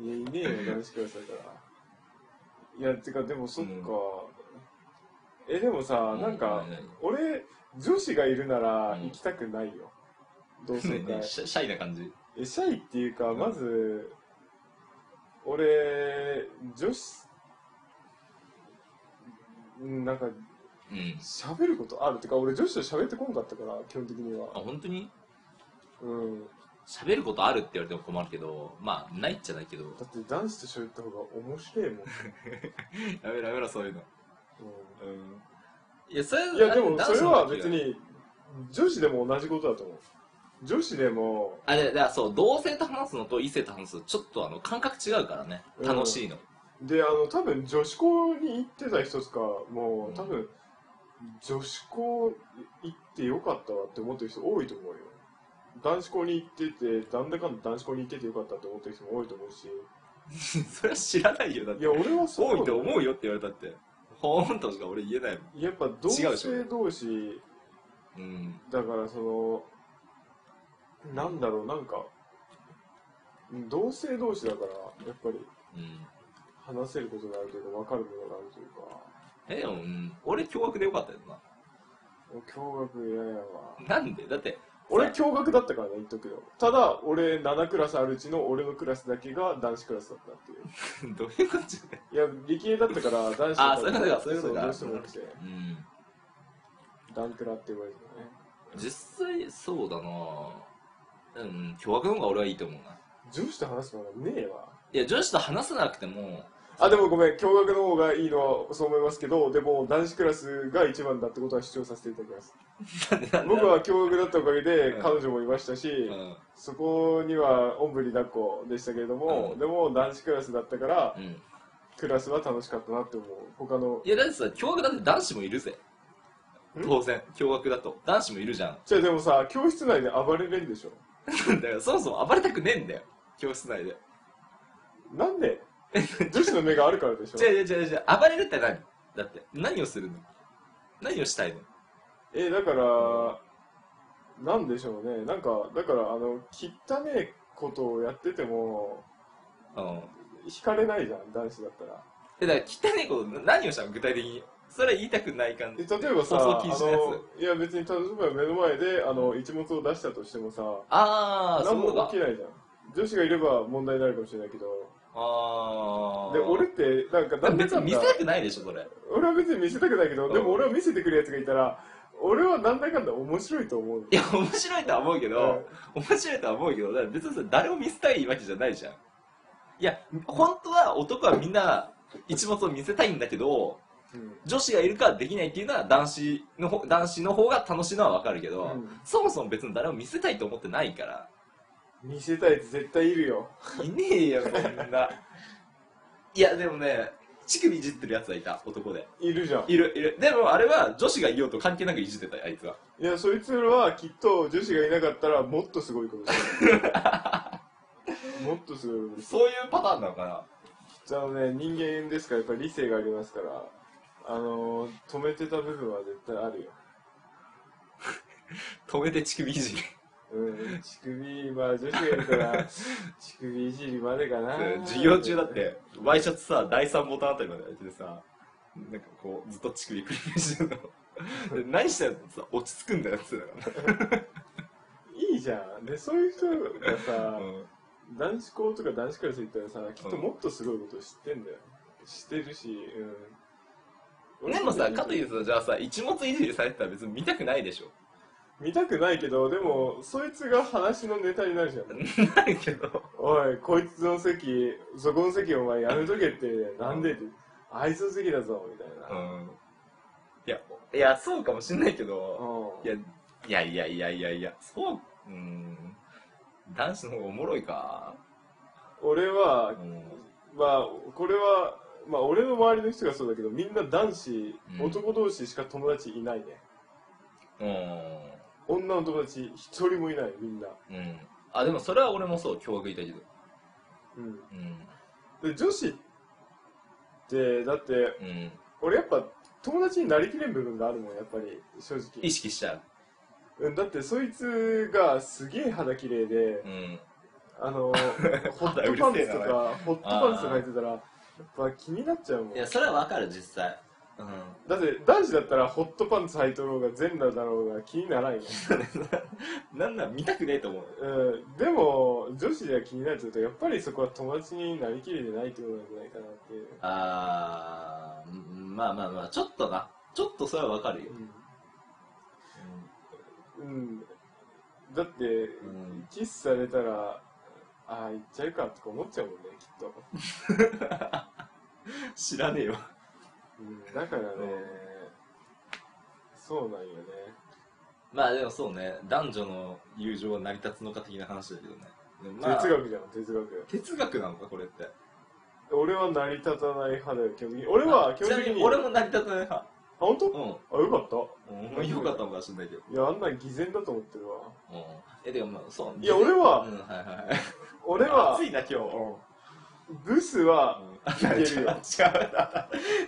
いやいねえよ男子クラスだから。いやてかでもそっか、うん。えでもさなんか俺女子がいるならうん。行きたくないよ、同窓会。ねねシャシャイな感じ。えシャイっていうかうん。まず俺女子うんなんかうん。喋ることある。ってか俺女子と喋ってこんかったから基本的にあ、は本当に？うん喋ることあるって言われても困るけど、まあ、ないっちゃないけど。だって男子と喋った方が面白いもん、やめろやめろ、そういうの。ううん。いや、それん、いやでもそれは別。に女子でも同じことだと思う女子でもあ、で、だからそう、同性と話すのと異性と話すの、ちょっとあの、感覚違うからね。うん楽しいの。であの多分女子校に行ってた人とかもうん多分女子校行ってよかったわって思ってる人多いと思うよ男子校に行っててなんだかんだ男子校に行っててよかったって思ってる人も多いと思うし それは知らないよ、だって。いや俺はそう多いと思うよよって言われたって。ほーんとしか俺言えないもん。やっぱ同性同士うん。だからそのなんだろうなんか同性同士だからやっぱりうん。話せることがあるというか分かるものがあるというかえ、でも、うん、俺驚愕でよかったよな。驚愕嫌やわなんで？だって、俺驚愕だったからね言っとくよただ俺7クラスあるうちの俺のクラスだけが男子クラスだったっていう。どういうことい？いや理系だったから男子だったあそういうことかそういうことかどうしても多くて。うん。ダンクラって言われてたね。実際、そうだな。うん、驚愕の方が俺はいいと思うな。女子と話すのがねえわ。いや、女子と話さなくても、あでもごめん驚愕の方がいいのはそう思いますけどでも男子クラスが一番だってことは主張させていただきます 僕は驚愕だったおかげでうん彼女もいましたし、うん。そこにはおんぶに抱っこでしたけれども、うんでも男子クラスだったからうん。クラスは楽しかったなって思う他のいや、だってさ、驚愕だって男子もいるぜ。ん？当然、驚愕だと。男子もいるじゃん。じゃあでもさ教室内で暴れれんでしょ？だからそもそも暴れたくねえんだよ。教室内で。なんで？女子の目があるからでしょ違う違う違う違う。暴れるって何？だって、何をするの？何をしたいの？えだからなんでしょうねなんかだからあの汚ねえことをやっててもうん。惹かれないじゃん男子だったらえ、だから汚いこと、何をしたの？具体的に。それは言いたくない感えじ。例えばさ放送禁止のやつあのいや別に例えば目の前であの一物を出したとしてもさあー、そ何も。起きないじゃん女子がいれば問題になるかもしれないけどあー。で俺ってなんかなんだ別かんだに見せたくないでしょ、それ。俺は別に見せたくないけど、うんでも俺は見せてくるやつがいたら俺はなんだかんだ面白いと思ういや、面白いとは思うけど、面白いとは思うけど、だから別にさ、誰も見せたいわけじゃないじゃん。いや、本当は男はみんな一物を見せたいんだけど、うん女子がいるからできないっていうのは男子の方男子の方が楽しいのはわかるけど、うんそもそも別に誰も見せたいと思ってないから、見せたいやつ絶対いるよいねえよ、そんな。いや、でもね、乳首いじってるやつはいた、男で。いるじゃんいる、いる。でもあれは女子がいようと関係なくいじってたよ、あいつは。いやそいつらはきっと女子がいなかったらもっとすごいことするもっとすごいことするそういうパターンなのかな？じゃあね人間ですか？らやっぱり理性がありますからあのー止めてた部分は絶対あるよ 止めて乳首いじり。うん乳首まあ女子がいるから 乳首いじりまでかな授業中だって、ワイシャツさ、第3ボタンあたりまで開いててさ、なんかこう、ずっと乳首繰り返してるの。で何してんのってさ、落ち着くんだよって言ってたかいいじゃんでそういう人がさ、ら。うん男子校とか男子クラス行ったらさきっともっとすごいこと知ってんだよ知ってるしうんでもさ、かというとさ、じゃあさ、一物いじりされてたら別に見たくないでしょ。見たくないけどでもそいつが話のネタになるじゃんなるけど。おいこいつの席そこの席お前やめとけってなんでってあいつの席だぞみたいな、うん。いや、いや、そうかもしんないけど、うんいや、いやいやいやいやいや、そう、うん。男子の方がおもろいか。俺はうん。まあこれはまあ俺の周りの人がそうだけどみんな男子、うん男同士しか友達いないね女の友達一人もいないみんなうん。うん。あ、でもそれは俺もそう、驚愕いたけど。うんうん。で女子ってだってうん。俺やっぱ友達になりきれん部分があるもんやっぱり正直意識しちゃう。うんだってそいつがすげえ肌綺麗でうん。あの ホットパンツとかホットパンツとか履いてたらやっぱ気になっちゃうもんいや、それはわかる、実際。うん。だって男子だったらホットパンツ履いとろうが全裸だろうが気にならんよ、なんなん、見たくねえと思う。うん、でも女子では気になるというとやっぱりそこは友達になりきれてないってことなんじゃないかなっていう。あー、ままあまあまあちょっとな。ちょっとそれはわかるよ、うん、うん、だって、ん。キスされたらああ行っちゃうかとか思っちゃうもんねきっと、知らねえようん、だからね、そうなんよね。まあでもそうね男女の友情は成り立つのか的な話だけどね。まあ哲学じゃん哲学。哲学なのかこれって。俺は成り立たない派だよ基本的に。俺は基本的に。に俺も成り立たない派。あ本当、うん。あよかった。うんよかったのかもしれないけど。いやあんなん偽善だと思ってるわ。うん。えでもまあそういや俺はうんはいはいはい。俺は暑いな今日。ブスは違う違う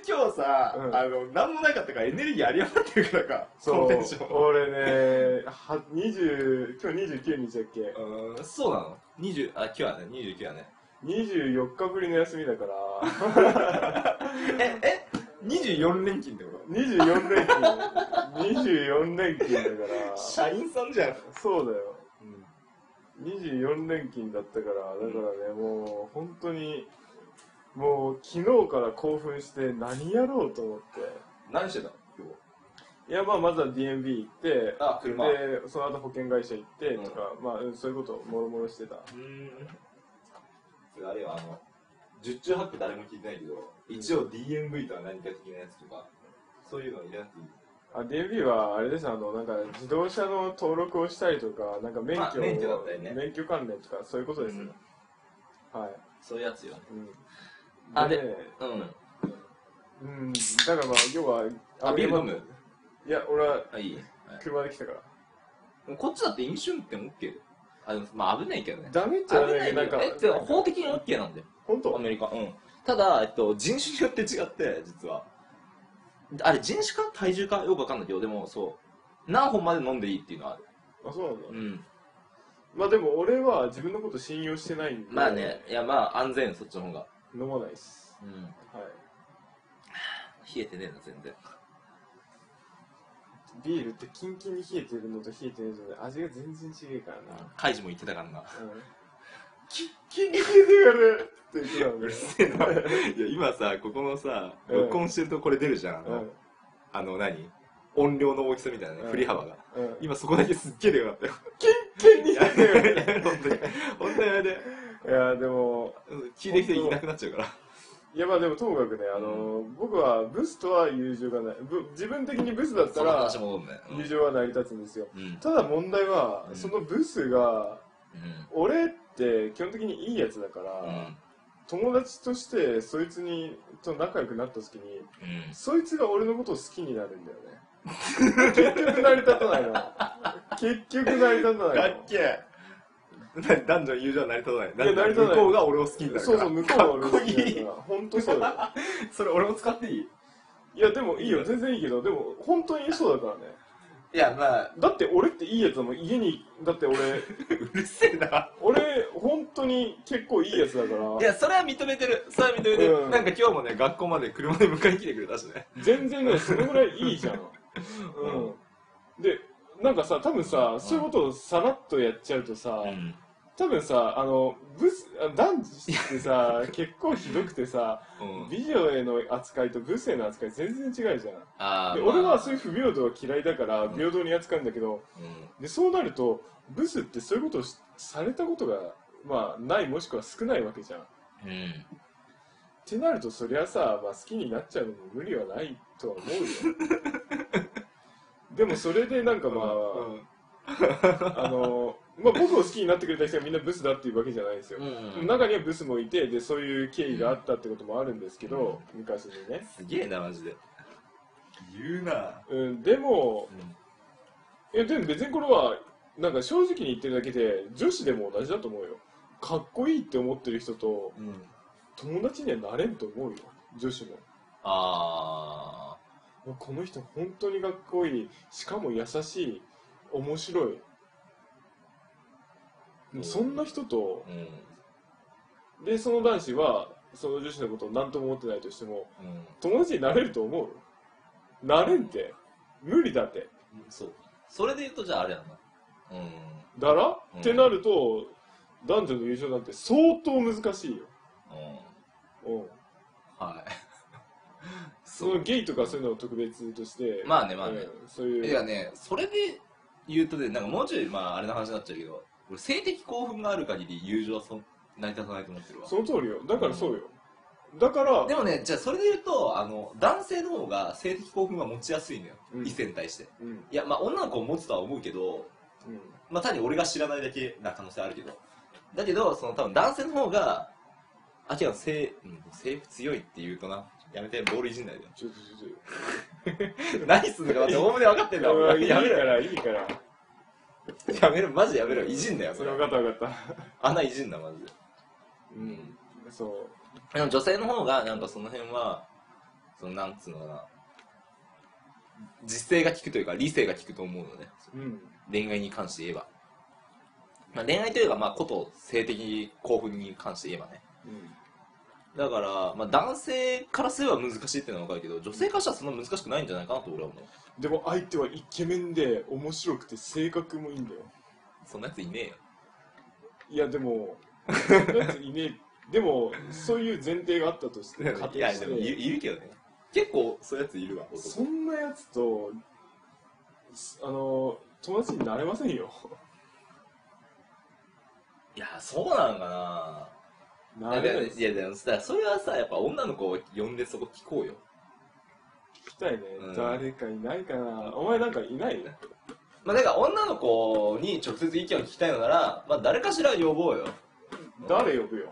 今日さ、うん。あの何もなかったからエネルギーあり余ってるからか。こそう。俺ねは20今日29日だっけ？うんそうなの。20あ今日はね29はね。24日ぶりの休みだから。ええ？24連勤ってこ24連勤。24連勤だから。と社員さんじゃん、そうだよ、24連勤だったからだからねもう本当にもう昨日から興奮して何やろうと思って。何してたの？今いやまあまずは DMB 行ってあ車。でその後保険会社行ってとか、まあうんそういうことをもろもろしてた。あれよあの十中八九誰も聞いてないけど一応 DMV とは何か的なやつとかそういうの入れなくていいあ DMB はあれですあのなんか自動車の登録をしたりとかなんか免許,、まあ免許だったりね。免許関連とかそういうことですね、はい、そういうやつよ。うん、あでねうん。うんだからまあ要はあビール飲む？いや俺はあいい、はい。車で来たから。もうこっちだって飲酒運転 OK あでもまあ危ないけどね。ダメじゃ危ないなんかえでも法的に OK なんだよ本当？アメリカ。うん。ただ、えっと、人種によって違って実は。あれ人種か体重かよくわかんないけどでもそう。何本まで飲んでいいっていうのはある。あそうなんだ、うん。まあでも俺は自分のこと信用してないんで。まあね。いやまあ安全そっちの方が飲まないっす。うん。はい。冷えてねえな全然。ビールってキンキンに冷えてるのと冷えてないので味が全然違うからな、カイジも言ってたからな。うん、キンキンに冷えてるって言ってたんでうるせえな。いや今さここのさうん。録音してるとこれ出るじゃん、あのうん。あの何？音量の大きさみたいなね、うん。振り幅が。うん。今そこだけすっげえでかかったよ。キンキンに冷えてる本当に。本当にやめていやでも聞いてきていなくなっちゃうから。いやまあでもともかくねあの、僕はブスとは友情がない。ぶ自分的にブスだったそのら話戻んね友情は成り立つんですよ。うん。うんただ問題は、うん。そのブスが俺って基本的にいいやつだから、うん。友達としてそいつにと仲良くなった時にうん。そいつが俺のことを好きになるんだよね。結局成り立たないの。結局成り立たないの。けえ 男女の友情は成り立たない。いや成り立たない。向こうが俺を好きになるから。そうそう向こうが俺の好きかっこいい。だから本当そうだよ。それ俺も使っていい？いやでもいいよ。全然いいけどでも本当にそうだからね。いやまあ。だって俺っていいやつだもん家にだって俺 うるせえな。俺本当に結構いいやつだから。いやそれは認めてる。それは認めてる、うん。なんか今日もね学校まで車で迎えに来てくれたしね。全然ねそれぐらいいいじゃん。うん。でなんかさ多分さそういうことをさらっとやっちゃうとさ、ん多分さあのブスあ男子ってさ 結構ひどくてさうん。美女への扱いとブスへの扱い全然違うじゃん。あーまあ。で俺はそういう不平等は嫌いだからうん平等に扱うんだけど、うん。でそうなるとブスってそういうことをしされたことがまあないもしくは少ないわけじゃん。っうん。てなるとそりゃさ、まあ、好きになっちゃうのも無理はないとは思うよ。でもそれでなんかまあ、あの、まあ、僕を好きになってくれた人がみんなブスだっていうわけじゃないですよ、うん中にはブスもいてでそういう経緯があったってこともあるんですけど、昔にね、すげえなマジで。言うな。うん、でもいやでも別にこれはなんか正直に言ってるだけで女子でも同じだと思うよ。かっこいいって思ってる人とうん。友達にはなれんと思うよ。女子も。あもうこの人本当にかっこいい。しかも優しい。面白いもうそんな人とでその男子はその女子のことを何とも思ってないとしてもうん。友達になれると思う？なれんって。無理だって。そう。それで言うとじゃああれやな。うん。だら、うん。ってなると男女の友情なんて相当難しいよ、うん。うん、はい。そのゲイとかそういうのを特別としてまあねまあね。うんそういう。いやねそれで言うとねなんかもうちょいまああれの話になっちゃうけど俺性的興奮がある限り友情はそ成り立たないと思ってるわ。その通りよ。だからそうよ、だからでもねじゃあそれで言うとあの男性の方が性的興奮が持ちやすいのよ、うん。異性に対して。うん。うんいやまあ女の子も持つとは思うけどまあ単に俺が知らないだけな可能性あるけど。だけどその多分男性の方があけど性、うん、性欲強いって言うとな。やめてボールいじんないでよ。ちょちょっと 何すんのか待っておおむね分かってんだ。いいかやめろらいいから やめろマジやめろ。いじんだよそれ。分かった分かった。穴いじんだマジで。うん。そう。でも女性の方がなんかその辺はそのなんつうのかな。実性が効くというか理性が効くと思うのね。うん。恋愛に関して言えば、まあ、恋愛というかまあこと性的興奮に関して言えばねだから、まあ、男性からすれば難しいっていうのは分かるけど女性からしたらそんな難しくないんじゃないかなと俺は思う。でも相手はイケメンで面白くて性格もいいんだよ。そんなやついねえよ。いやでもそんなやついねえ。でもそういう前提があったとして 仮い定しやでもいているけどね。結構そういうやついるわそんなやつとすあの友達になれませんよ。いやそうなのかなないれないやでもさそれはさやっぱ女の子を呼んでそこ聞こうよ。聞きたいね、うん。誰かいないかな。お前なんかいない？まあだから女の子に直接意見を聞きたいのなら、まあ誰かしら呼ぼうよ。誰呼ぶよ？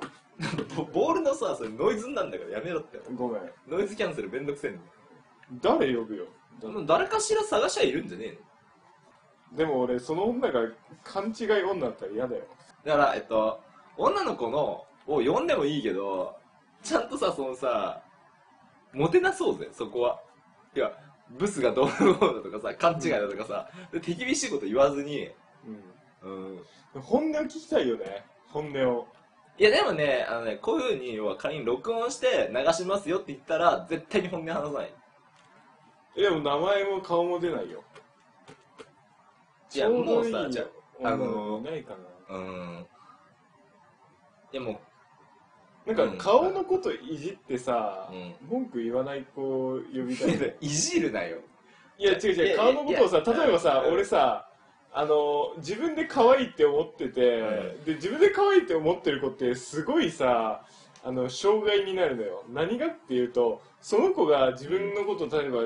ボ ボールのさそれノイズなんだからやめろって。ごめん。ノイズキャンセルめんどくせえんだよ。誰呼ぶよ？誰かしら探しゃいるんじゃねえの。でも俺その女が勘違い女だったら嫌だよ。だからえっと女の子のを呼んでもいいけどちゃんとさそのさモテなそうぜそこは。いやブスがどうのこうのとかさ勘違いだとかさ、で手厳しいこと言わずにうん。うん。本音を聞きたいよね本音を。いやでもねあのねこういうふうに要は仮に録音して流しますよって言ったら絶対に本音話さない。えでも名前も顔も出ないよ。いやもうさじゃああの女いないかな。うん。いやもなんか顔のこといじってさ、うん。文句言わない子を呼びたいう いじるなよ。いや違ういやいや違う顔のことをさいや例えばさうん。俺さあの自分で可愛いって思ってて、うで自分で可愛いって思ってる子ってすごいさあの障害になるのよ。何がっていうとその子が自分のことを例えば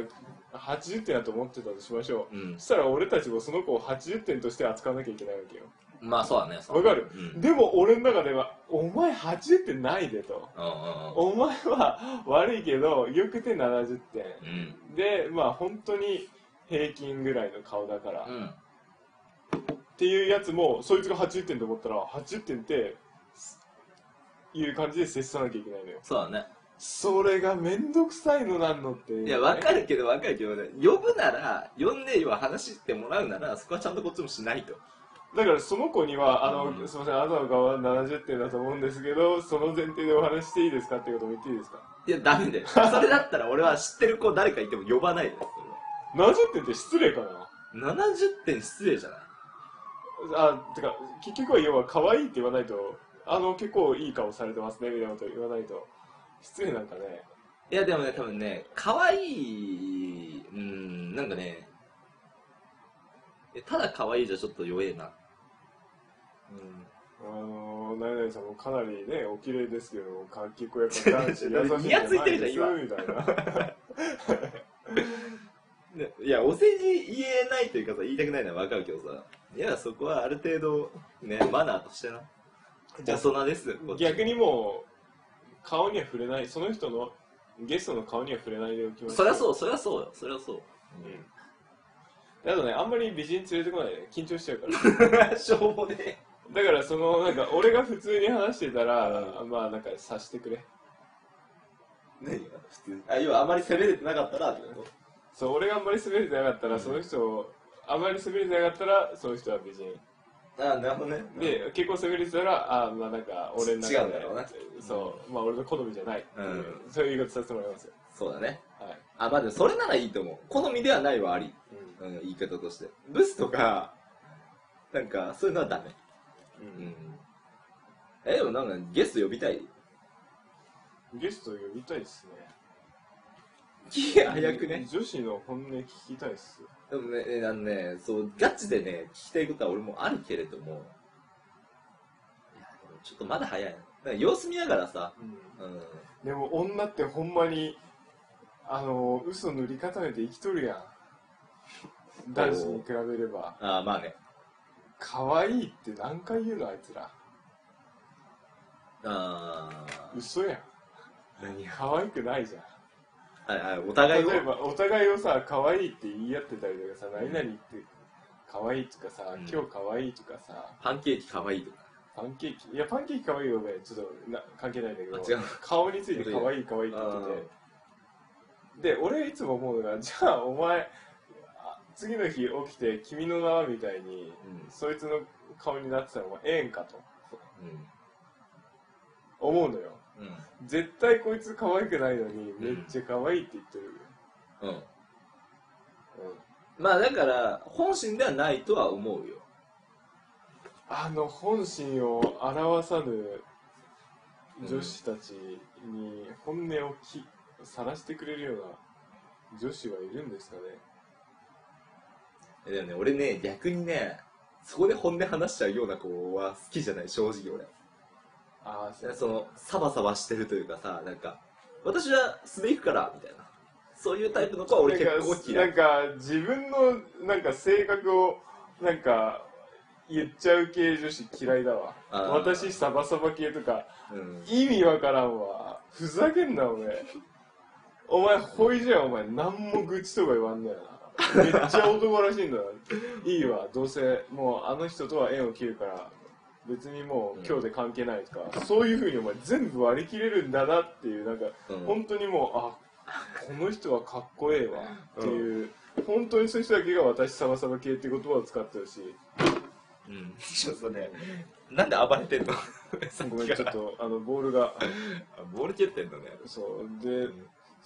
80点だと思ってたとしましょう。うん。そしたら俺たちもその子を80点として扱わなきゃいけないわけよまあそうだねわかる？うん。でも俺の中では「お前80点ないで」と。うんうん「お前は悪いけどよくて70点。うん」でまあ本当に平均ぐらいの顔だから、うん。っていうやつもそいつが80点と思ったら80点っていう感じで接さなきゃいけないのよ。そうだね。それがめんどくさいのなんのっていやわかるけどわかるけどね。呼ぶなら呼んで要は話してもらうならそこはちゃんとこっちもしないとだからその子にはあの、うん。すみませんあなたの顔は70点だと思うんですけどその前提でお話ししていいですかっていうことも言っていいですか？いやダメだよ。それだったら俺は知ってる子誰かいても呼ばないですそ70点って失礼かな？れは70点失礼じゃない？あてか結局は要は可愛いって言わないとあの結構いい顔されてますねみたいなこと言わないと。失礼なんかね。いやでもね多分ね可愛いうんなんかねえただ可愛いじゃちょっと弱えなあの何々さんもかなりねお綺麗ですけどか結構やっぱ男子 優しいんじゃないいてるじゃん今。ですみたいな。ねいやお世辞言えないというかさ言いたくないのは分かるけどさ。いやそこはある程度ねマナーとしてな。じゃあそんなです逆にもう顔には触れない。その人のゲストの顔には触れないでおきましょそりゃそうそりゃそうよ。そりゃそう。うん。あとねあんまり美人連れてこないで緊張しちゃうから。しょうもねだからそのなんか俺が普通に話してたら、うまあなんか察してくれ。何が普通に？あ要はあまり攻めれてなかったらってこと？そう俺があんまり滑れてなかったら、うんその人をあんまり滑れてなかったらその人は美人あなるほどね。で結構滑れてたらあまあなんか俺の中で。違うんだろうな。そう。まあ俺の好みじゃない、うん。そういう言い方させてもらいますよ。そうだね。はい、あまあでもそれならいいと思う。好みではないはあり、ううん、言い方として。ブスとかなんかそういうのはダメ。んうん。えでもなんかゲスト呼びたい？ゲスト呼びたいですね。気が早くね。女子の本音聞きたいっす。でもねあのねそうガチでね聞きたいことは俺もあるけれども。いやでもちょっとまだ早い。様子見ながらさ。うん。でも女ってほんまにあの嘘塗り固めて生きとるやん。男子に比べれば。ああまあね可愛いって何回言うのあいつら。ああ嘘やん。何が可愛くないじゃん。はいはいお互いを。例えばお互いをさ可愛いって言い合ってたりとかさ何々って可愛いとかさ、うん。今日可愛いとかさ。パンケーキかわいいとか。パンケーキ。いやパンケーキ可愛いよねちょっとな関係ないんだけどあ違う。顔について可愛い可愛いって言ってて。で俺いつも思うのがじゃあお前あ次の日起きて君の名はみたいに、うん。そいつの顔になってたらお前ええんかと。う思うのよ。んうん。絶対こいつ可愛くないのにめっちゃ可愛いって言ってる、うん。うん。まあだから本心ではないとは思うよ。あの本心を表さぬ女子たちに本音をき晒してくれるような女子はいるんですかね。えでもね俺ね逆にねそこで本音話しちゃうような子は好きじゃない正直俺。ああそう。そのサバサバしてるというかさなんか私は素で行くからみたいな。そういうタイプの子は俺結構嫌な。いんか自分のなんか性格をなんか言っちゃう系女子嫌いだわ。私サバサバ系とかうん。意味わからんわ。ふざけんなお前。お前ほいじゃお前。何も愚痴とか言わんだよなめっちゃ男らしいんだいいわ。どうせもうあの人とは縁を切るから別にもう今日で関係ないとか、そういうふうにお前全部割り切れるんだなっていうなんか、うん。本当にもうあこの人はかっこええわっていう、本当にそういう人だけが私サバサバ系って言葉を使ってるし。うん。ちょっとねなんで暴れてんの？ごめんちょっとあのボールが。あボール蹴ってんのね。そう。で、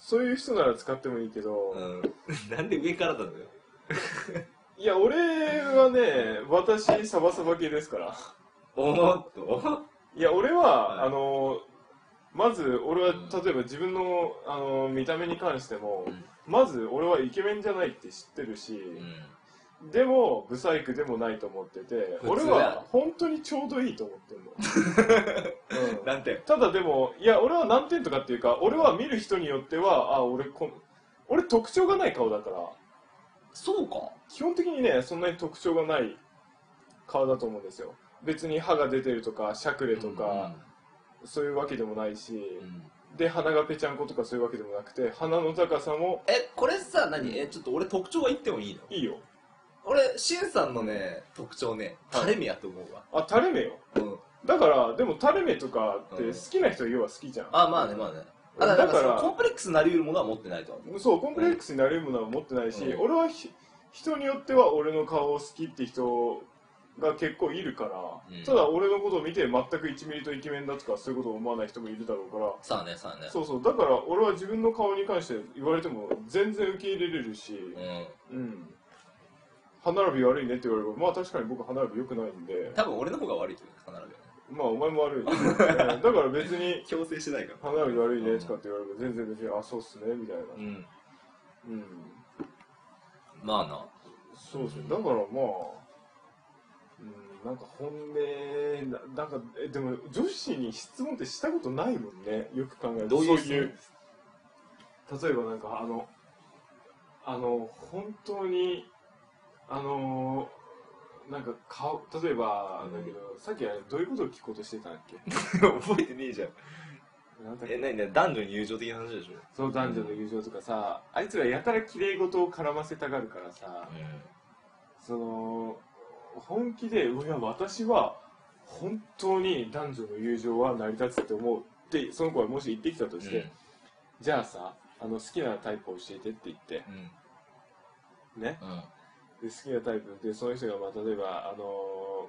そういう人なら使ってもいいけど、うん。なんで上からなのよ。いや俺はね私サバサバ系ですから。おーっと。いや俺は、はい。あのまず俺は例えば自分のあの見た目に関しても、うん。まず俺はイケメンじゃないって知ってるし、うんでもブサイクでもないと思ってて俺は本当にちょうどいいと思ってるの、うん。なんて？ただでもいや俺は何点とかっていうか俺は見る人によってはあ俺こん俺特徴がない顔だから。そうか。基本的にねそんなに特徴がない顔だと思うんですよ。別に歯が出てるとかしゃくれとか、そういうわけでもないし、うんうん。で鼻がぺちゃんことかそういうわけでもなくて鼻の高さもえこれさ何？えちょっと俺特徴は言ってもいいの？いいよ俺しんさんのね特徴ねはい。垂れ目やと思うわ。あ垂れ目よ？うん。だからでも垂れ目とかってうん。好きな人は要は好きじゃん、あまあねまあね。あだかだかららコンプレックスになり得るものは持ってないとは思う。そうコンプレックスになれるものは持ってないし、うん。俺はひ人によっては俺の顔を好きって人が結構いるから、うん。ただ俺のことを見て全く1ミリとイケメンだとかそういうことを思わない人もいるだろうから。さあねさあね。そうそうだから俺は自分の顔に関して言われても全然受け入れれるし、うん。うん、歯並び悪いねって言われればまあ確かに僕歯並び良くないんで。多分俺の方が悪いというか必ず。まあお前も悪い、う んだから別に強制してないから。歯並び悪いねとかって言われれば全然別にあそうっすねみたいな。うん。うん。まあな。そうですね。だからまあうんなんか本音ななんかえでも女子に質問ってしたことないもんね。よく考えるとそういう例えばなんかあのあの本当にあのなんか顔例えばだけど、さっきあれどういうことを聞こうとしてたんだっけ？覚えてねえじゃん。え何ね男女に友情的な話でしょ？そう男女の友情とかさあいつらやたら綺麗事を絡ませたがるからさ、その本気で「いや私は本当に男女の友情は成り立つって思う」ってその子がもし言ってきたとして、じゃあさあの好きなタイプ教えてって言って。うん。ね？うんで好きなタイプでその人がまあ例えばあの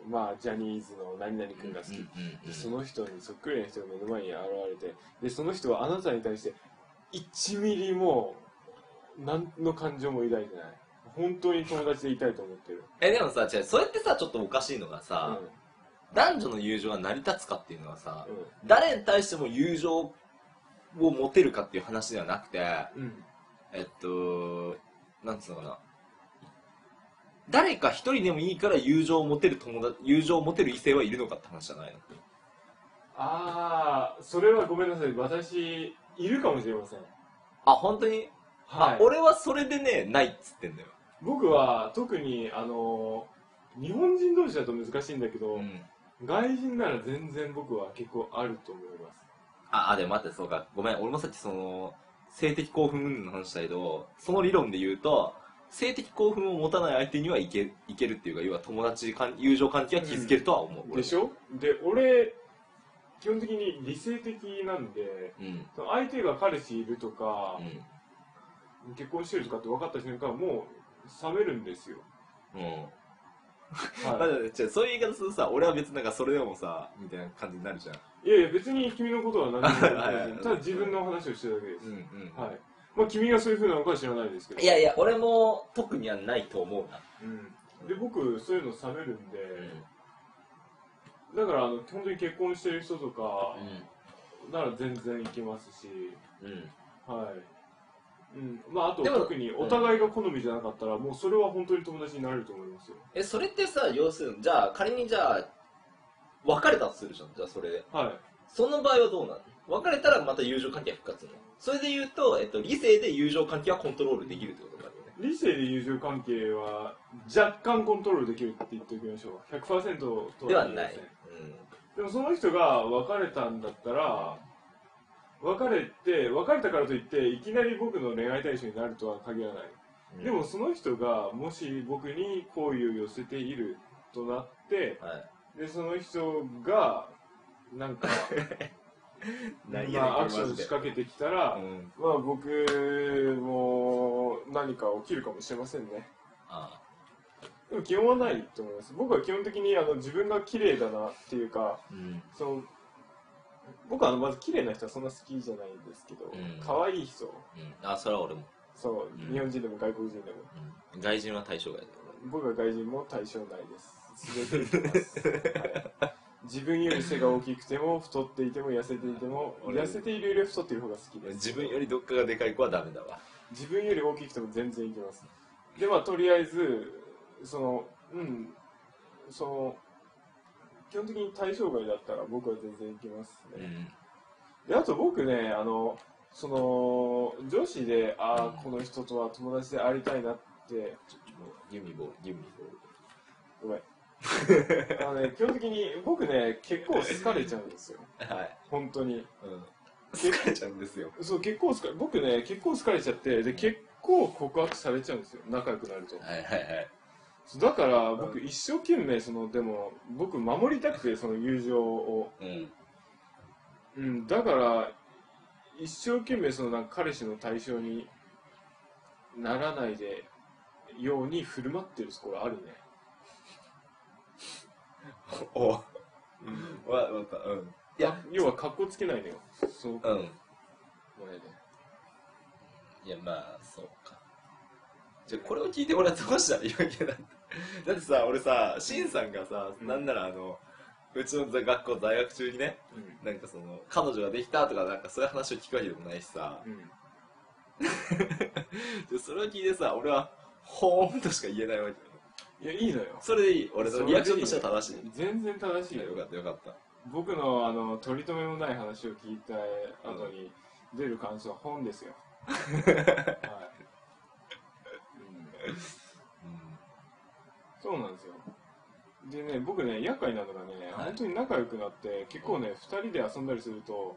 まあジャニーズの何々君が好き、でその人にそっくりな人が目の前に現れてでその人はあなたに対して1ミリも何の感情も抱いてない。本当に友達でいたいと思ってる、えでもさ違うそれってさちょっとおかしいのがさ、男女の友情は成り立つかっていうのはさ、う誰に対しても友情を持てるかっていう話ではなくてんうん。えっとなんつうのかな誰か一人でもいいから友情を持てる友達友情を持てる異性はいるのかって話じゃないの？ああそれはごめんなさい。私いるかもしれません。あ本当に、はい。あ俺はそれでねないっつってんだよ、僕は特にあの日本人同士だと難しいんだけど、うん、外人なら全然僕は結構あると思います。ああでも待ってそうか。ごめん。俺もさっきその性的興奮の話したけどその理論で言うと性的興奮を持たない相手にはいけいけるっていうか要は友達関友情関係は築けるとは思う、でしょ？で俺基本的に理性的なんでうん。その相手が彼氏いるとかう、ん。結婚してるとかって分かった瞬間もう冷めるんですよ、うん。はまだね、違うそういう言い方するとさ、俺は別になんかそれでもさ、みたいな感じになるじゃん。い、いやいや別に君のことは何も言って はいはいないただ自分の話をしてるだけです、うんうん。はいまあ君がそういうふうなのかは知らないですけど。いやいや、俺も特にはないと思うな。うん、で僕そういうの冷めるんで、だからあの本当に結婚してる人とかなら全然いけますし。うん。うん。はい。うん、まああとでも特にお互いが好みじゃなかったら、もうそれは本当に友達になれると思いますよ。え、それってさ、要するに、じゃあ仮にじゃあ、別れたとするじゃん、じゃあそれで。はい。その場合はどうなの？別れたらまた友情関係が復活それで言うと、えっと、理性で友情関係はコントロールできるってことになるよね。理性で友情関係は若干コントロールできるって言っておきましょう100%とではない言いません。でもその人が別れたんだったら別れて別れたからといっていきなり僕の恋愛対象になるとは限らないうん。でも、その人がもし僕に好意を寄せているとなってはい。でその人がなんか何 まあ、アクション仕掛けてきたら、うん。まあ僕も何か起きるかもしれませんねあでも基本はないと思います僕は基本的にあの自分が綺麗だなっていうかあ。うん。その僕はあのまず綺麗な人はそんな好きじゃないんですけど、うん可愛い人うん。あ、それは俺も。そう、うん日本人でも外国人でもうん。外人は対象外だよ。僕は外人も対象内です全て はい、自分より背が大きくても太っていても痩せていても俺痩せているより太っている方が好き俺です自分よりどっかがでかい子はダメだわ。自分より大きくても全然いけますでまあとりあえずそのうんその基本的に対象外だったら僕は全然いけますね、うん。であと僕ねあのその女子でああうんこの人とは友達でありたいなってちょっともう、ギミボール、ギミボ。ごめんあのね基本的に僕ね結構好かれちゃうんですよはい。本当にうん。疲れちゃうんですよ。そう結構好か僕ね結構好かれちゃってで結構告白されちゃうんですよ仲良くなるとはいはいはい。だから僕一生懸命そのでも僕守りたくてその友情を、うん。うん、だから一生懸命そのなんか彼氏の対象にならないでように振る舞ってるところあるね、お。うん、わ、わかうん。いいや。や、要は格好つけないのよ。そう。うん。これで。いや、まあ、そうか。じゃあ、これを聞いて俺はどうした？ら いいわけだって。だってさ、俺さ、シンさんがさ、うん。なんならあの、うちの学校在学中にね、うん。なんかその、彼女ができたとか、なんかそういう話を聞くわけでもないしさ、うん。でそれを聞いてさ、俺は、ほーんとしか言えないわけよ。いやいいのよ。それでいい。俺のリアクションとしては正しい。全然正しいよ。よかったよかった。僕のあの取り留めもない話を聞いた後に出る感想は本ですよ、そうなんですよ。でね僕ね厄介なのがね、はい。本当に仲良くなって結構ね2人で遊んだりすると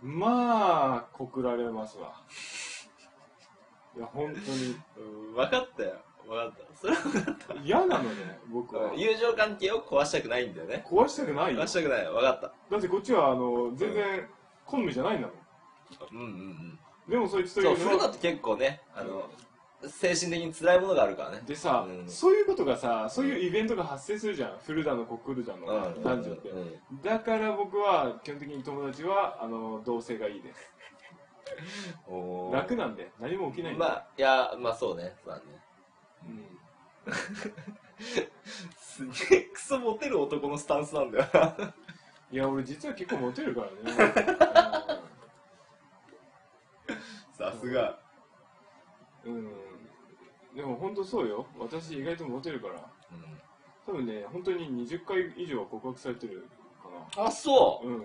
まあ告られますわ。いや本当に。うん、分かったよ。分かった。それは分かった。嫌なのね僕は友情関係を壊したくないんだよね。壊したくない？よ壊したくない。分かった。だってこっちはあの全然好みじゃないんだもんうんうんうん。でもそいつといそう、うのは振るのって結構ね、あの、精神的に辛いものがあるからね。でさ、うんそういうことがさそういうイベントが発生するじゃんフルだのコクルだの、うん。男女って、うんだから僕は基本的に友達はあの同性がいいです おー楽なんで何も起きないんで、まあ、いや、まあそうね。そうだね。うん。すげえクソモテる男のスタンスなんだよな。いや俺実は結構モテるからね、さすが。うん。でも本当そうよ。私意外とモテるから。うん。多分ね本当に20回以上は告白されてるかあそなうん。う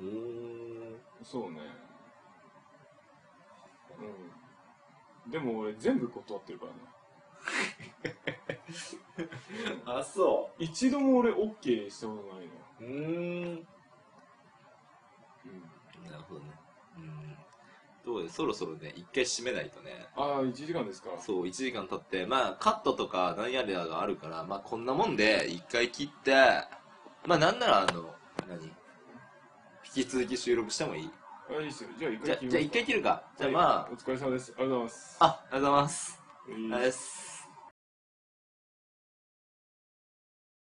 おー。そうね。うんでも俺全部断ってるからね。あそ一度も俺 OK したことないの。ううーん。うん。なるほどね。うん。どうでそろそろね一回締めないとね。ああ1時間ですか。そう1時間経って。まあカットとか何やらがあるからまあこんなもんで一回切って。まあなんならあの何？引き続き収録してもいい？あいいっすよ。じゃあ一回切るか。じゃあまはい。お疲れ様です。ありがとうございます。ああありがとうございます。はい。ありがとうございます